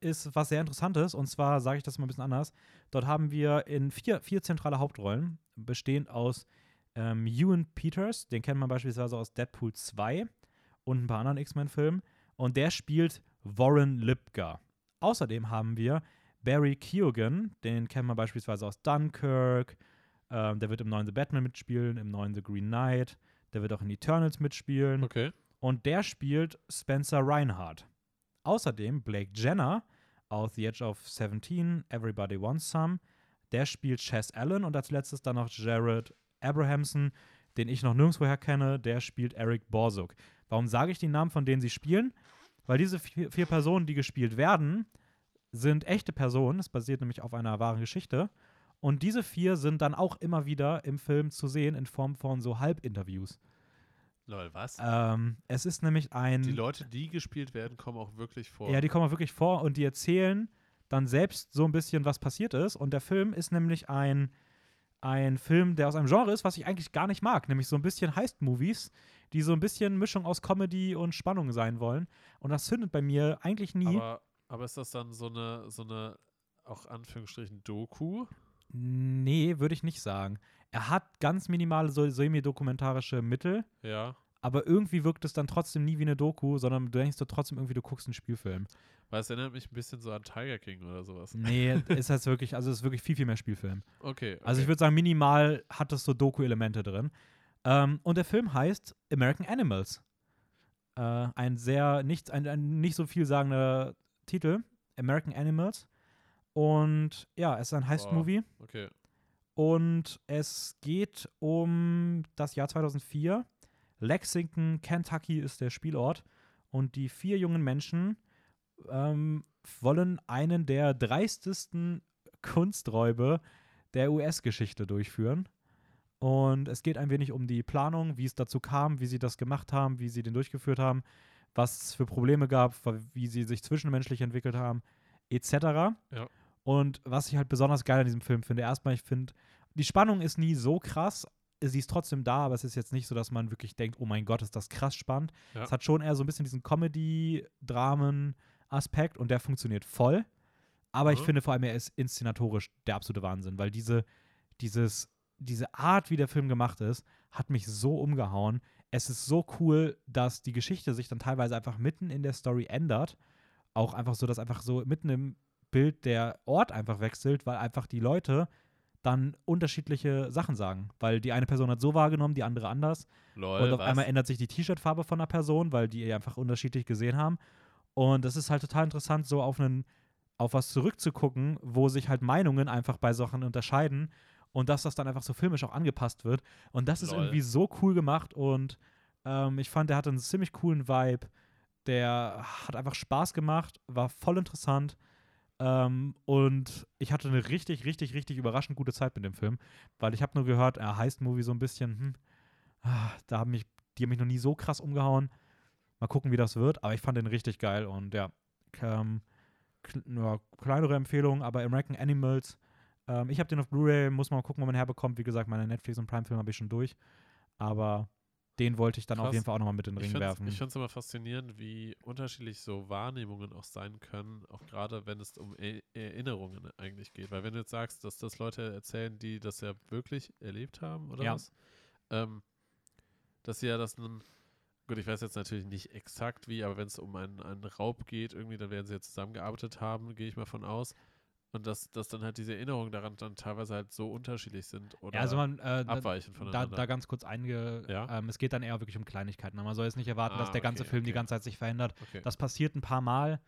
A: ist was sehr Interessantes und zwar sage ich das mal ein bisschen anders. Dort haben wir in vier, vier zentrale Hauptrollen, bestehend aus ähm, Ewan Peters, den kennt man beispielsweise aus Deadpool 2 und ein paar anderen X-Men-Filmen. Und der spielt Warren Lipka. Außerdem haben wir Barry Keoghan, den kennt man beispielsweise aus Dunkirk. Ähm, der wird im neuen The Batman mitspielen, im neuen The Green Knight. Der wird auch in Eternals mitspielen.
B: Okay.
A: Und der spielt Spencer Reinhardt. Außerdem Blake Jenner aus The Edge of 17, Everybody Wants Some. Der spielt Chess Allen und als letztes dann noch Jared Abrahamson, den ich noch nirgendwoher kenne. Der spielt Eric Borsuk. Warum sage ich die Namen, von denen sie spielen? Weil diese vier, vier Personen, die gespielt werden, sind echte Personen. Es basiert nämlich auf einer wahren Geschichte. Und diese vier sind dann auch immer wieder im Film zu sehen in Form von so Halbinterviews.
B: Lol, was?
A: Ähm, es ist nämlich ein.
B: die Leute, die gespielt werden, kommen auch wirklich vor.
A: Ja, die kommen auch wirklich vor und die erzählen dann selbst so ein bisschen, was passiert ist. Und der Film ist nämlich ein, ein Film, der aus einem Genre ist, was ich eigentlich gar nicht mag, nämlich so ein bisschen Heist-Movies, die so ein bisschen Mischung aus Comedy und Spannung sein wollen. Und das zündet bei mir eigentlich nie.
B: aber, aber ist das dann so eine, so eine, auch Anführungsstrichen, Doku?
A: Nee, würde ich nicht sagen. Er hat ganz minimale so semi-dokumentarische Mittel,
B: Ja.
A: aber irgendwie wirkt es dann trotzdem nie wie eine Doku, sondern du denkst du trotzdem irgendwie, du guckst einen Spielfilm.
B: Weil es erinnert mich ein bisschen so an Tiger King oder sowas.
A: Nee, ist das wirklich, also es ist wirklich viel, viel mehr Spielfilm.
B: Okay. okay.
A: Also ich würde sagen, minimal hat es so Doku-Elemente drin. Ähm, und der Film heißt American Animals. Äh, ein sehr nicht, ein, ein nicht so vielsagender Titel. American Animals. Und ja, es ist ein Heist-Movie.
B: Okay.
A: Und es geht um das Jahr 2004. Lexington, Kentucky ist der Spielort. Und die vier jungen Menschen ähm, wollen einen der dreistesten Kunsträube der US-Geschichte durchführen. Und es geht ein wenig um die Planung, wie es dazu kam, wie sie das gemacht haben, wie sie den durchgeführt haben, was es für Probleme gab, wie sie sich zwischenmenschlich entwickelt haben, etc.
B: Ja.
A: Und was ich halt besonders geil an diesem Film finde, erstmal, ich finde, die Spannung ist nie so krass, sie ist trotzdem da, aber es ist jetzt nicht so, dass man wirklich denkt, oh mein Gott, ist das krass spannend.
B: Ja.
A: Es hat schon eher so ein bisschen diesen Comedy-Dramen-Aspekt und der funktioniert voll. Aber ich
B: Mhm.
A: finde vor allem, er ist inszenatorisch der absolute Wahnsinn, weil diese, dieses, diese Art, wie der Film gemacht ist, hat mich so umgehauen. Es ist so cool, dass die Geschichte sich dann teilweise einfach mitten in der Story ändert. Auch einfach so, dass einfach so mitten im Bild der Ort einfach wechselt, weil einfach die Leute dann unterschiedliche Sachen sagen. Weil die eine Person hat so wahrgenommen, die andere anders.
B: Lol,
A: Und auf
B: was?
A: einmal ändert sich die T-Shirt-Farbe von einer Person, weil die einfach unterschiedlich gesehen haben. Und das ist halt total interessant, so auf einen, auf was zurückzugucken, wo sich halt Meinungen einfach bei Sachen unterscheiden und dass das dann einfach so filmisch auch angepasst wird. Und das ist
B: Lol.
A: irgendwie so cool gemacht und ähm, ich fand, der hatte einen ziemlich coolen Vibe. Der hat einfach Spaß gemacht, war voll interessant. Ähm, und ich hatte eine richtig, richtig, richtig überraschend gute Zeit mit dem Film, weil ich habe nur gehört, er heißt Movie so ein bisschen, hm, ah, da haben mich, die haben mich noch nie so krass umgehauen. Mal gucken, wie das wird, aber ich fand den richtig geil und ja, ähm, ja kleinere Empfehlung, aber American Animals, ähm, ich habe den auf Blu-ray, muss mal gucken, wo man herbekommt. Wie gesagt, meine Netflix und Prime-Filme habe ich schon durch, aber den wollte ich dann auf
B: Krass.
A: jeden Fall auch nochmal mit in den
B: Ich
A: Ring
B: find's-
A: werfen.
B: Ich finde es immer faszinierend, wie unterschiedlich so Wahrnehmungen auch sein können, auch gerade wenn es um e Erinnerungen eigentlich geht. Weil wenn du jetzt sagst, dass das Leute erzählen, die das ja wirklich erlebt haben oder
A: Ja.
B: was, ähm, dass sie ja das nun, gut, ich weiß jetzt natürlich nicht exakt wie, aber wenn es um einen, einen Raub geht, irgendwie, dann werden sie ja zusammengearbeitet haben, gehe ich mal von aus. Und dass, dass dann halt diese Erinnerungen daran dann teilweise halt so unterschiedlich sind oder
A: ja, also man, äh, da,
B: abweichen
A: da,
B: voneinander.
A: da ganz kurz einige,
B: Ja?
A: ähm, es geht dann eher wirklich um Kleinigkeiten. Man soll jetzt nicht erwarten,
B: Ah,
A: dass der ganze
B: okay,
A: Film die
B: okay.
A: ganze Zeit sich verändert.
B: okay.
A: Das passiert ein paar Mal,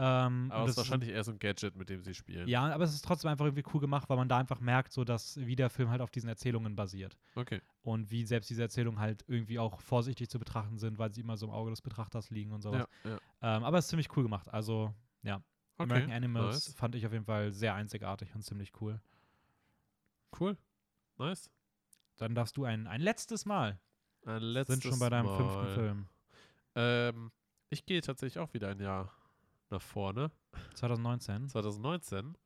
A: Ähm,
B: Aber es ist wahrscheinlich eher so ein Gadget, mit dem sie spielen.
A: ja, aber es ist trotzdem einfach irgendwie cool gemacht, weil man da einfach merkt, so dass wie der Film halt auf diesen Erzählungen basiert.
B: Okay.
A: Und wie selbst diese Erzählungen halt irgendwie auch vorsichtig zu betrachten sind, weil sie immer so im Auge des Betrachters liegen und sowas.
B: Ja, ja.
A: Ähm, aber es ist ziemlich cool gemacht. Also, ja. American
B: Okay.
A: Animals
B: Nice.
A: fand ich auf jeden Fall sehr einzigartig und ziemlich cool.
B: Cool. Nice.
A: Dann darfst du ein, ein letztes Mal.
B: Ein letztes
A: sind schon bei deinem
B: Mal.
A: fünften Film.
B: Ähm, ich gehe tatsächlich auch wieder ein Jahr nach vorne.
A: 2019.
B: 2019.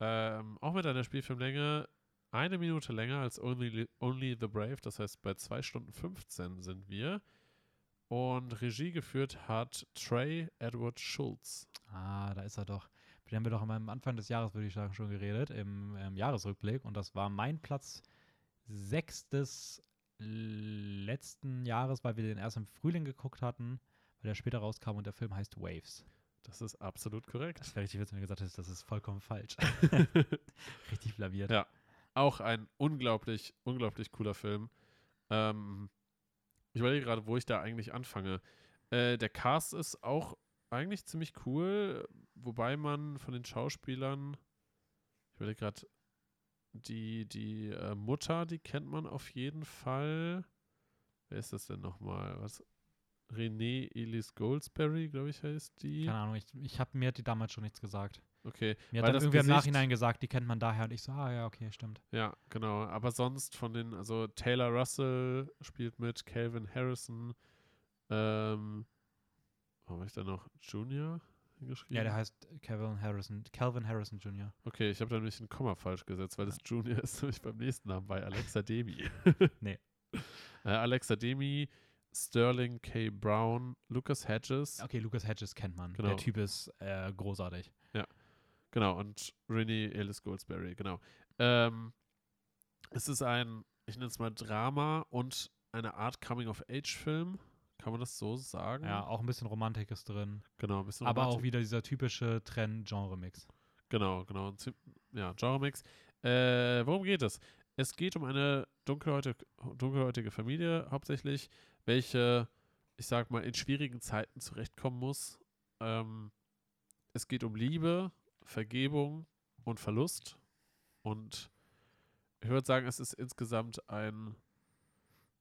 B: Ähm, auch mit einer Spielfilmlänge eine Minute länger als Only, Only the Brave. Das heißt, bei 2 Stunden 15 sind wir. Und Regie geführt hat Trey Edward Schultz.
A: Ah, da ist er doch. Den haben wir doch am Anfang des Jahres, würde ich sagen, schon geredet, im, im Jahresrückblick. Und das war mein Platz 6 des letzten Jahres, weil wir den erst im Frühling geguckt hatten, weil der später rauskam und der Film heißt Waves.
B: Das ist absolut korrekt.
A: Das wäre richtig witzig, wenn du gesagt hättest, das ist vollkommen falsch. richtig blamiert.
B: Ja. Auch ein unglaublich, unglaublich cooler Film. Ähm, ich überlege gerade, wo ich da eigentlich anfange. Äh, der Cast ist auch eigentlich ziemlich cool, wobei man von den Schauspielern, ich überlege gerade, die, die äh, Mutter, die kennt man auf jeden Fall. Wer ist das denn nochmal? Was? Renee Elise Goldsberry, glaube ich, heißt die.
A: Keine Ahnung, ich, ich hab, mir die damals schon nichts gesagt.
B: Okay.
A: Mir hat dann irgendwie im
B: Gesicht-
A: Nachhinein gesagt, die kennt man daher. Und ich so, ah ja, okay, stimmt.
B: Ja, genau. Aber sonst von den, also Taylor Russell spielt mit, Calvin Harrison, ähm, wo habe ich da noch? Junior hingeschrieben?
A: Ja, der heißt Calvin Harrison, Calvin Harrison Jr.
B: Okay, ich habe da nämlich ein Komma falsch gesetzt, weil das Junior ist nämlich beim nächsten Namen bei Alexa Demi.
A: Nee.
B: Äh, Alexa Demi, Sterling K. Brown, Lucas Hedges,
A: Okay, Lucas Hedges kennt man.
B: Genau.
A: Der Typ ist äh, großartig.
B: Genau, und Renee Ellis Goldsberry, genau. Ähm, es ist ein, ich nenne es mal Drama und eine Art Coming-of-Age-Film. Kann man das so sagen?
A: Ja, auch ein bisschen Romantik ist drin.
B: Genau, ein bisschen
A: aber auch
B: Romantik.
A: wieder dieser typische Trend-Genre-Mix.
B: Genau, genau. Ja, Genre-Mix. Äh, worum geht es? Es geht um eine dunkelhäutige, dunkelhäutige Familie hauptsächlich, welche, ich sag mal, in schwierigen Zeiten zurechtkommen muss. Ähm, es geht um Liebe, Vergebung und Verlust. Und ich würde sagen, es ist insgesamt ein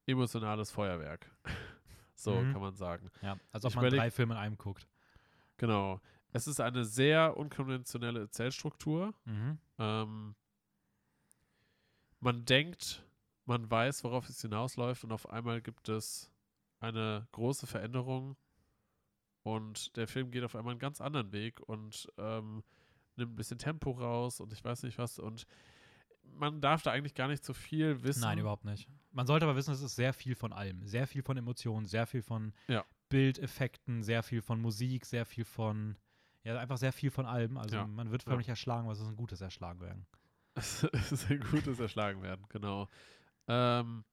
B: emotionales Feuerwerk. so
A: Mhm.
B: kann man sagen.
A: Ja, als ob
B: Ich
A: man
B: überleg-
A: drei Filme in einem guckt.
B: Genau. Es ist eine sehr unkonventionelle Erzählstruktur.
A: Mhm.
B: Ähm, man denkt, man weiß, worauf es hinausläuft und auf einmal gibt es eine große Veränderung und der Film geht auf einmal einen ganz anderen Weg und ähm, nimmt ein bisschen Tempo raus und ich weiß nicht was und man darf da eigentlich gar nicht so viel wissen.
A: Nein, überhaupt nicht. Man sollte aber wissen, es ist sehr viel von allem. Sehr viel von Emotionen, sehr viel von
B: Ja.
A: Bildeffekten, sehr viel von Musik, sehr viel von, ja, einfach sehr viel von allem. Also
B: Ja.
A: man wird
B: Ja.
A: förmlich erschlagen, was ist ein gutes Erschlagen werden.
B: Es ist ein gutes Erschlagen werden, genau. Ähm,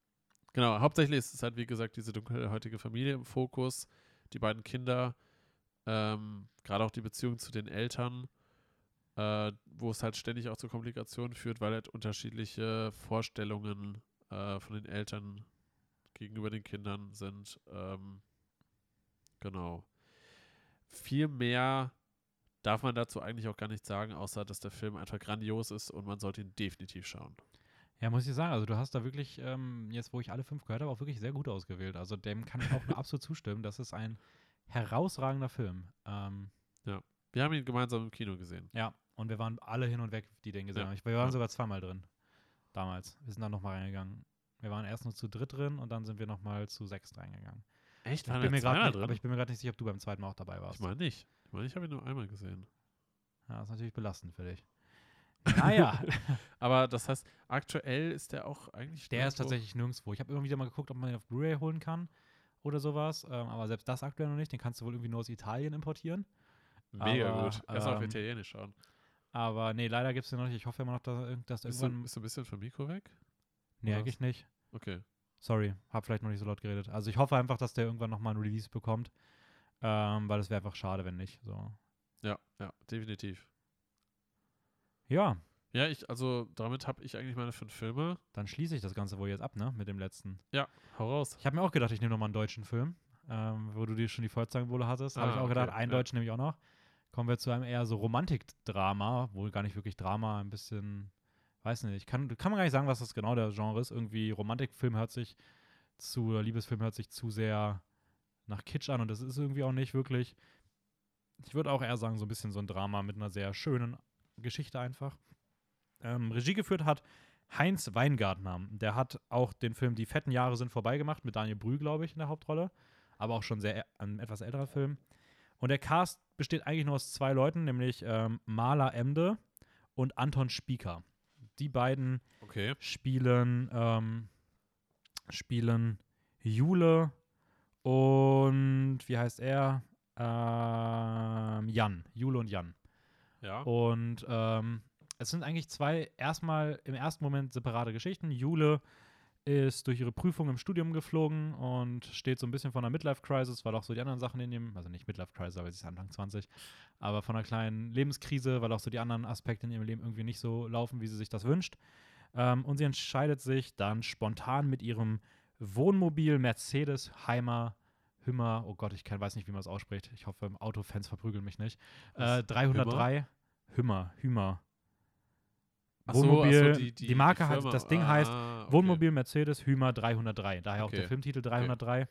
B: genau, hauptsächlich ist es halt, wie gesagt, diese dunkelhäutige Familie im Fokus, die beiden Kinder, ähm, gerade auch die Beziehung zu den Eltern, äh, wo es halt ständig auch zu Komplikationen führt, weil halt unterschiedliche Vorstellungen äh, von den Eltern gegenüber den Kindern sind. Ähm, genau. Viel mehr darf man dazu eigentlich auch gar nicht sagen, außer dass der Film einfach grandios ist und man sollte ihn definitiv schauen.
A: Ja, muss ich sagen, also du hast da wirklich, ähm, jetzt wo ich alle fünf gehört habe, auch wirklich sehr gut ausgewählt. Also dem kann ich auch nur absolut zustimmen. Das ist ein herausragender Film. Ähm,
B: Wir haben ihn gemeinsam im Kino gesehen.
A: ja, und wir waren alle hin und weg, die den gesehen
B: Ja,
A: haben. Wir waren
B: ja.
A: sogar zweimal drin. Damals. Wir sind dann nochmal reingegangen. Wir waren erst nur zu dritt drin und dann sind wir nochmal zu sechs reingegangen.
B: Echt?
A: Ich bin mir grad nicht, aber ich bin mir gerade nicht sicher, ob du beim zweiten Mal auch dabei warst.
B: ich meine nicht. Ich meine, ich habe ihn nur einmal gesehen.
A: ja, das ist natürlich belastend für dich. Naja,
B: Aber das heißt, aktuell ist der auch eigentlich.
A: der ist tatsächlich nirgendwo. Ich habe immer wieder mal geguckt, ob man ihn auf Blu-ray holen kann oder sowas. Ähm, aber selbst das aktuell noch nicht. Den kannst du wohl irgendwie nur aus Italien importieren.
B: mega
A: aber,
B: gut. Erst auf
A: ähm,
B: Italienisch schauen.
A: Aber nee, leider gibt es den noch nicht. Ich hoffe immer noch, dass, dass
B: Bist du,
A: irgendwann.
B: bist du ein bisschen vom Mikro weg?
A: nee,
B: oder
A: eigentlich nicht.
B: Okay.
A: Sorry, hab vielleicht noch nicht so laut geredet. Also ich hoffe einfach, dass der irgendwann nochmal ein Release bekommt. Ähm, weil es wäre einfach schade, wenn nicht. So.
B: Ja, ja, definitiv.
A: Ja,
B: Ja, ich, also damit habe ich eigentlich meine fünf Filme.
A: dann schließe ich das Ganze wohl jetzt ab, ne? Mit dem letzten.
B: Hau raus.
A: Ich habe mir auch gedacht, ich nehme nochmal einen deutschen Film, ähm, wo du dir schon die Volksangbote hattest. Habe
B: Ah,
A: ich auch gedacht,
B: okay,
A: einen
B: ja.
A: deutschen nehme ich auch noch. Kommen wir zu einem eher so Romantikdrama, wohl gar nicht wirklich Drama, ein bisschen, weiß nicht, kann, kann man gar nicht sagen, was das genau der Genre ist. Irgendwie Romantikfilm hört sich zu, oder Liebesfilm hört sich zu sehr nach Kitsch an und das ist irgendwie auch nicht wirklich. Ich würde auch eher sagen, so ein bisschen so ein Drama mit einer sehr schönen Geschichte einfach. Ähm, Regie geführt hat Heinz Weingartner. Der hat auch den Film Die fetten Jahre sind vorbei gemacht, mit Daniel Brühl, glaube ich, in der Hauptrolle. Aber auch schon sehr ein etwas älterer Film. Und der Cast besteht eigentlich nur aus zwei Leuten, nämlich ähm, Maler Emde und Anton Spieker. Die beiden
B: Okay.
A: spielen, ähm, spielen Jule und wie heißt er? Ähm, Jan. Jule und Jan.
B: Ja.
A: Und ähm, es sind eigentlich zwei erstmal im ersten Moment separate Geschichten. Jule ist durch ihre Prüfung im Studium geflogen und steht so ein bisschen vor einer Midlife-Crisis, weil auch so die anderen Sachen in dem, also nicht Midlife-Crisis, aber sie ist Anfang 20, aber von einer kleinen Lebenskrise, weil auch so die anderen Aspekte in ihrem Leben irgendwie nicht so laufen, wie sie sich das wünscht. Ähm, und sie entscheidet sich dann spontan mit ihrem Wohnmobil Mercedes Heimer Hümmer, oh Gott, ich kann, weiß nicht, wie man es ausspricht. Ich hoffe, Autofans verprügeln mich nicht. Äh, 303 Hümmer, Hümer.
B: Ach so, so,
A: Wohnmobil,
B: die-
A: die,
B: die-
A: Marke
B: die
A: hat, das Ding heißt
B: Ah, okay.
A: Wohnmobil Mercedes Hümer 303. Daher auch der
B: Okay.
A: Filmtitel 303.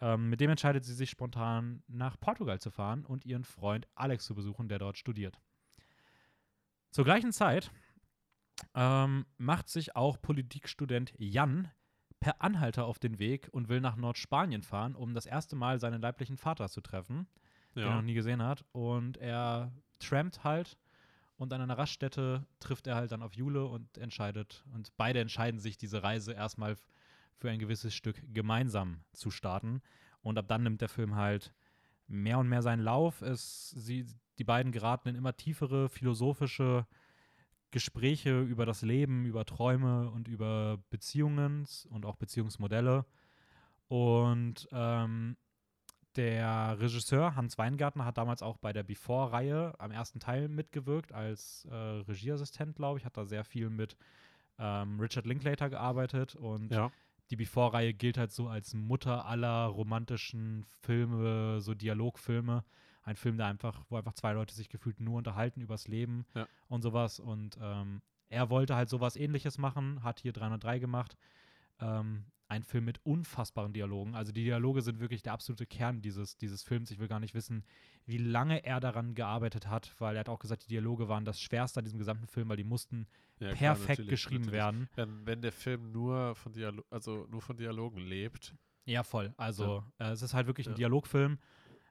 A: Ähm, mit dem entscheidet sie sich spontan nach Portugal zu fahren und ihren Freund Alex zu besuchen, der dort studiert. Zur gleichen Zeit ähm, macht sich auch Politikstudent Jan per Anhalter auf den Weg und will nach Nordspanien fahren, um das erste Mal seinen leiblichen Vater zu treffen den er noch
B: Ja.
A: nie gesehen hat. Und er trampt halt und an einer Raststätte trifft er halt dann auf Jule und entscheidet, und beide entscheiden sich, diese Reise erstmal für ein gewisses Stück gemeinsam zu starten. Und ab dann nimmt der Film halt mehr und mehr seinen Lauf. Es, sie, die beiden geraten in immer tiefere philosophische Gespräche über das Leben, über Träume und über Beziehungen und auch Beziehungsmodelle. Und ähm, der Regisseur Hans Weingartner hat damals auch bei der Before-Reihe am ersten Teil mitgewirkt als äh, Regieassistent, glaube ich. Hat da sehr viel mit ähm, Richard Linklater gearbeitet und
B: Ja.
A: die Before-Reihe gilt halt so als Mutter aller romantischen Filme, so Dialogfilme. Ein Film, der einfach, wo einfach zwei Leute sich gefühlt nur unterhalten übers Leben
B: Ja.
A: und sowas. Und ähm, er wollte halt sowas ähnliches machen, hat hier 303 gemacht. Ähm, ein Film mit unfassbaren Dialogen. Also die Dialoge sind wirklich der absolute Kern dieses, dieses Films. Ich will gar nicht wissen, wie lange er daran gearbeitet hat, weil er hat auch gesagt, die Dialoge waren das Schwerste an diesem gesamten Film, weil die mussten
B: ja
A: perfekt geschrieben
B: natürlich.
A: werden.
B: Wenn, wenn der Film nur von Dialo also nur von Dialogen lebt,
A: Ja, voll. Also äh, es ist halt wirklich ein
B: Ja.
A: Dialogfilm.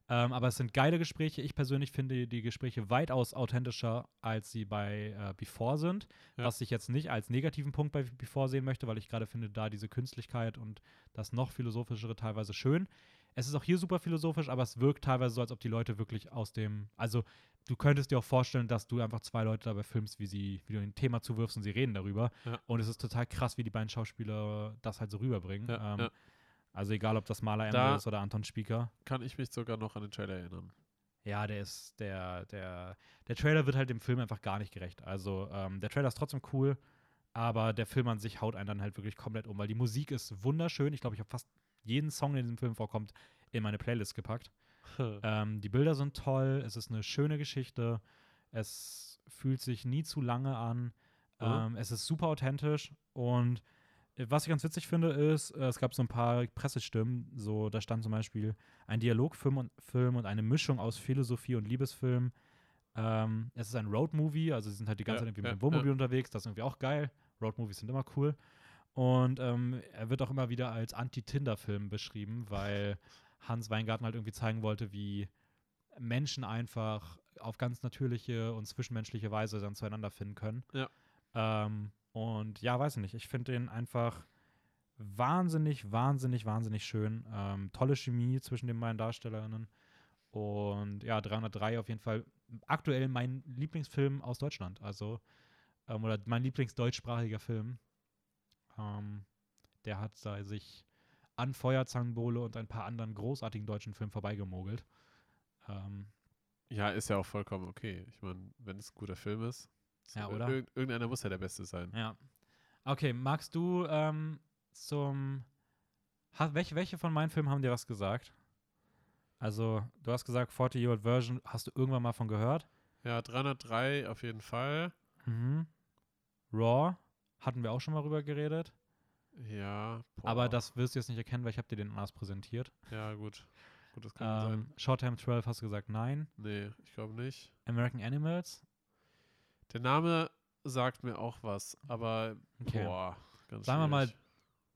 A: Ähm, aber es sind geile Gespräche. Ich persönlich finde die Gespräche weitaus authentischer, als sie bei äh, Before sind.
B: Ja.
A: Was ich jetzt nicht als negativen Punkt bei Before sehen möchte, weil ich gerade finde, da diese Künstlichkeit und das noch philosophischere teilweise schön. Es ist auch hier super philosophisch, aber es wirkt teilweise so, als ob die Leute wirklich aus dem, also du könntest dir auch vorstellen, dass du einfach zwei Leute dabei filmst, wie sie, wie du ein Thema zuwirfst und sie reden darüber.
B: Ja.
A: Und es ist total krass, wie die beiden Schauspieler das halt so rüberbringen.
B: Ja,
A: ähm,
B: ja.
A: Also egal, ob das Maler Ende ist oder Anton Spieker.
B: kann ich mich sogar noch an den Trailer erinnern.
A: Ja, der ist, der, der, der Trailer wird halt dem Film einfach gar nicht gerecht. Also ähm, der Trailer ist trotzdem cool, aber der Film an sich haut einen dann halt wirklich komplett um, weil die Musik ist wunderschön. Ich glaube, ich habe fast jeden Song, der in diesem Film vorkommt, in meine Playlist gepackt. Ähm, die Bilder sind toll, es ist eine schöne Geschichte, es fühlt sich nie zu lange an,
B: Mhm.
A: ähm, es ist super authentisch und was ich ganz witzig finde, ist, äh, es gab so ein paar Pressestimmen, so da stand zum Beispiel ein Dialogfilm und, Film und eine Mischung aus Philosophie und Liebesfilm. Ähm, es ist ein Roadmovie, also sie sind halt die ganze
B: Ja,
A: Zeit irgendwie
B: ja,
A: mit dem Wohnmobil unterwegs, das ist irgendwie auch geil. Roadmovies sind immer cool. Und ähm, er wird auch immer wieder als Anti-Tinder-Film beschrieben, weil Hans Weingarten halt irgendwie zeigen wollte, wie Menschen einfach auf ganz natürliche und zwischenmenschliche Weise dann zueinander finden können.
B: Ja.
A: Ähm, und ja, weiß ich nicht. Ich finde den einfach wahnsinnig, wahnsinnig, wahnsinnig schön. Ähm, tolle Chemie zwischen den beiden Darstellerinnen. Und ja, 303 auf jeden Fall aktuell mein Lieblingsfilm aus Deutschland. Also, ähm, oder mein Lieblingsdeutschsprachiger Film. Ähm, der hat da sich an Feuerzangenbowle und ein paar anderen großartigen deutschen Filmen vorbeigemogelt. Ähm,
B: Ja, ist ja auch vollkommen okay. Ich meine, wenn es ein guter Film ist,
A: Ja,
B: ir-
A: oder?
B: irg- irgendeiner muss ja der Beste sein.
A: Ja. Okay, magst du ähm, zum. Ha, welche, welche von meinen Filmen haben dir was gesagt? Also, du hast gesagt, 40-Year-Old Version, hast du irgendwann mal von gehört?
B: Ja, 303 auf jeden Fall.
A: Mhm. Raw, hatten wir auch schon mal rüber geredet.
B: Ja.
A: Aber
B: boah.
A: das wirst du jetzt nicht erkennen, weil ich habe dir den anders präsentiert.
B: Ja, gut. Gut, das kann sein.
A: Ähm, Short Time 12 hast du gesagt, nein.
B: Nee, ich glaube nicht.
A: American Animals,
B: Der Name sagt mir auch was, aber
A: Okay.
B: boah, ganz
A: Sagen wir mal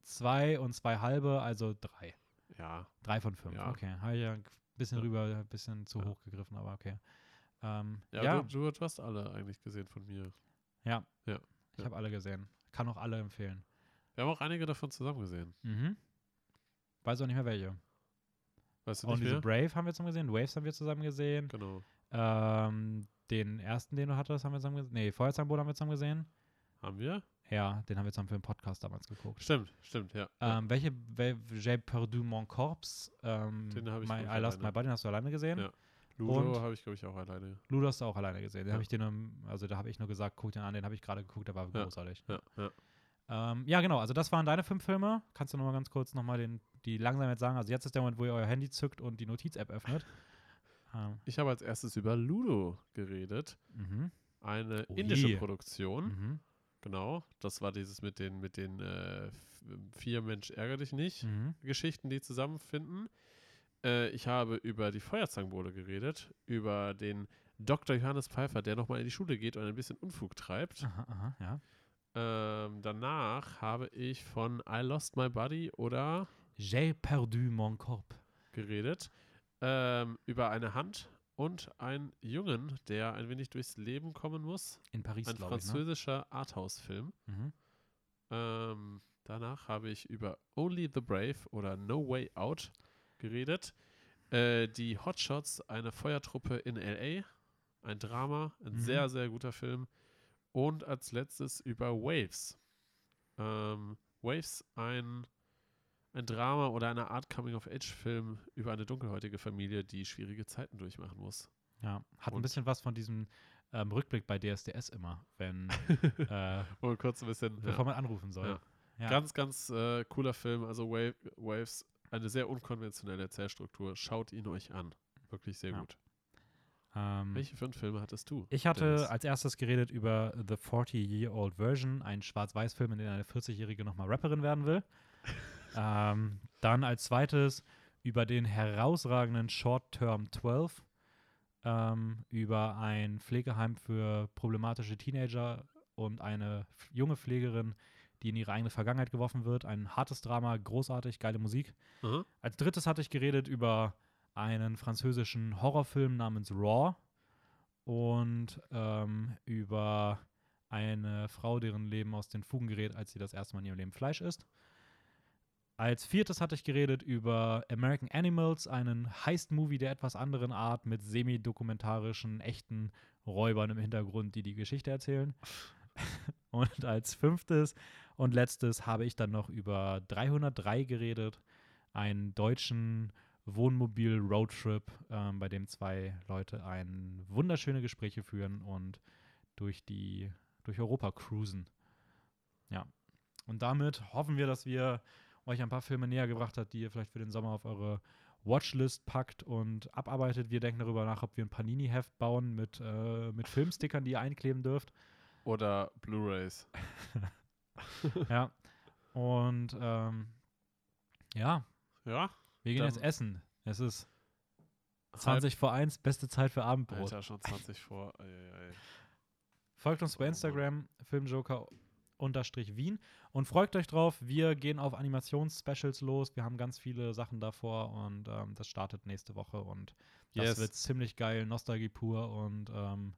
A: zwei und zwei halbe, also drei.
B: Ja,
A: Drei von fünf,
B: Ja.
A: okay. Habe ich ja ein bisschen
B: Ja.
A: rüber, ein bisschen zu
B: Ja.
A: hoch gegriffen, aber okay. Ähm,
B: ja, Du, du hast alle eigentlich gesehen von mir.
A: ja.
B: Ja.
A: Ich habe alle gesehen. Kann auch alle empfehlen.
B: Wir haben auch einige davon zusammen gesehen.
A: Mhm. Weiß auch nicht mehr welche.
B: Weißt du nicht
A: Only the
B: mehr?
A: Brave haben wir zusammen gesehen, Waves haben wir zusammen gesehen.
B: Genau.
A: Ähm, den ersten, den du hattest, haben wir zusammen gesehen. Nee, Feuerzangenboot haben wir zusammen gesehen.
B: Haben wir?
A: Ja, den haben wir zusammen für den Podcast damals geguckt.
B: Stimmt, stimmt, ja.
A: Ähm, welche, wel, J'ai perdu mon corps, ähm,
B: Den hab ich,
A: my, I Lost
B: alleine.
A: My Body, den hast du alleine gesehen.
B: Ja. Ludo habe ich, glaube ich, auch alleine.
A: Ludo hast du auch alleine gesehen. Den
B: Ja.
A: habe ich dir nur, also da habe ich nur gesagt, guck den an, den habe ich gerade geguckt, der war
B: Ja.
A: großartig.
B: Ja, ja.
A: Ähm, ja, genau, also das waren deine fünf Filme. Kannst du nochmal ganz kurz nochmal den, die langsam jetzt sagen, also jetzt ist der Moment, wo ihr euer Handy zückt und die Notiz-App öffnet. Ähm,
B: Ich habe als erstes über Ludo geredet.
A: mhm,
B: Eine
A: Oh
B: indische
A: je.
B: Produktion.
A: mhm,
B: Genau. Das war dieses mit den, mit den äh, vier Mensch ärger dich nicht.
A: mhm,
B: Geschichten, die zusammenfinden. Äh, ich habe über die Feuerzangenbowle geredet, über den Dr. Johannes Pfeiffer, der nochmal in die Schule geht und ein bisschen Unfug treibt.
A: aha, aha, ja.
B: Ähm, danach habe ich von I Lost My Body oder
A: J'ai perdu mon corps.
B: geredet, ähm, über eine Hand und einen Jungen, der ein wenig durchs Leben kommen muss.
A: In Paris,
B: Ein
A: glaube ich, ne?
B: französischer Arthouse-Film.
A: Mhm.
B: Ähm, danach habe ich über Only the Brave oder No Way Out geredet. Äh, die Hotshots, eine Feuertruppe in LA. Ein Drama, ein
A: Mhm.
B: sehr, sehr guter Film. Und als letztes über Waves. Ähm, Waves, ein, ein Drama oder eine Art Coming-of-Age-Film über eine dunkelhäutige Familie, die schwierige Zeiten durchmachen muss.
A: Ja, hat ein
B: Und-
A: bisschen was von diesem ähm, Rückblick bei DSDS immer, wenn, äh,
B: Und kurz ein bisschen. ja.
A: bevor man anrufen soll.
B: Ja.
A: Ja.
B: Ganz, ganz äh, cooler Film. Also Wave, Waves, eine sehr unkonventionelle Erzählstruktur. Schaut ihn euch an. Wirklich sehr
A: Ja.
B: gut.
A: ähm,
B: Welche fünf Filme hattest du?
A: Ich hatte
B: Dennis?
A: als erstes geredet über The 40-Year-Old Version, ein Schwarz-Weiß-Film, in dem eine 40-Jährige nochmal Rapperin werden will. ähm, dann als zweites über den herausragenden Short Term 12, ähm, über ein Pflegeheim für problematische Teenager und eine junge Pflegerin, die in ihre eigene Vergangenheit geworfen wird. Ein hartes Drama, großartig, geile Musik.
B: Aha.
A: Als drittes hatte ich geredet über einen französischen Horrorfilm namens Raw und ähm, über eine Frau, deren Leben aus den Fugen gerät, als sie das erste Mal in ihrem Leben Fleisch isst. Als viertes hatte ich geredet über American Animals, einen Heist-Movie der etwas anderen Art mit semi-dokumentarischen, echten Räubern im Hintergrund, die die Geschichte erzählen. Und als fünftes und letztes habe ich dann noch über 303 geredet, einen deutschen Wohnmobil-Roadtrip, ähm, bei dem zwei Leute ein wunderschöne Gespräche führen und durch die durch Europa cruisen. Ja. Und damit hoffen wir, dass wir euch ein paar Filme näher gebracht hat, die ihr vielleicht für den Sommer auf eure Watchlist packt und abarbeitet. Wir denken darüber nach, ob wir ein Panini-Heft bauen mit, äh, mit Filmstickern, die ihr einkleben dürft.
B: Oder Blu-Rays.
A: ja. Und ähm, ja,
B: Ja?
A: wir gehen jetzt essen. Es ist 20 vor 1, beste Zeit für Abendbrot.
B: Alter, schon 20 vor. Ei, ei, ei.
A: Folgt uns bei
B: Mann.
A: Instagram, Filmjoker Wien und freut euch drauf. Wir gehen auf Animations-Specials los. Wir haben ganz viele Sachen davor und ähm, das startet nächste Woche und das
B: Yes.
A: wird ziemlich geil, Nostalgie pur und ähm,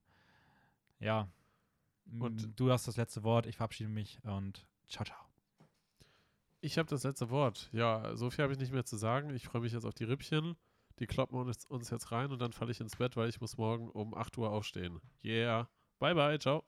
A: ja. Und- du hast das letzte Wort. Ich verabschiede mich und ciao, ciao.
B: Ich habe das letzte Wort. Ja, so viel habe ich nicht mehr zu sagen. Ich freue mich jetzt auf die Rippchen. Die kloppen uns, uns jetzt rein und dann falle ich ins Bett, weil ich muss morgen um 8 Uhr aufstehen. Yeah. Bye, bye. Ciao.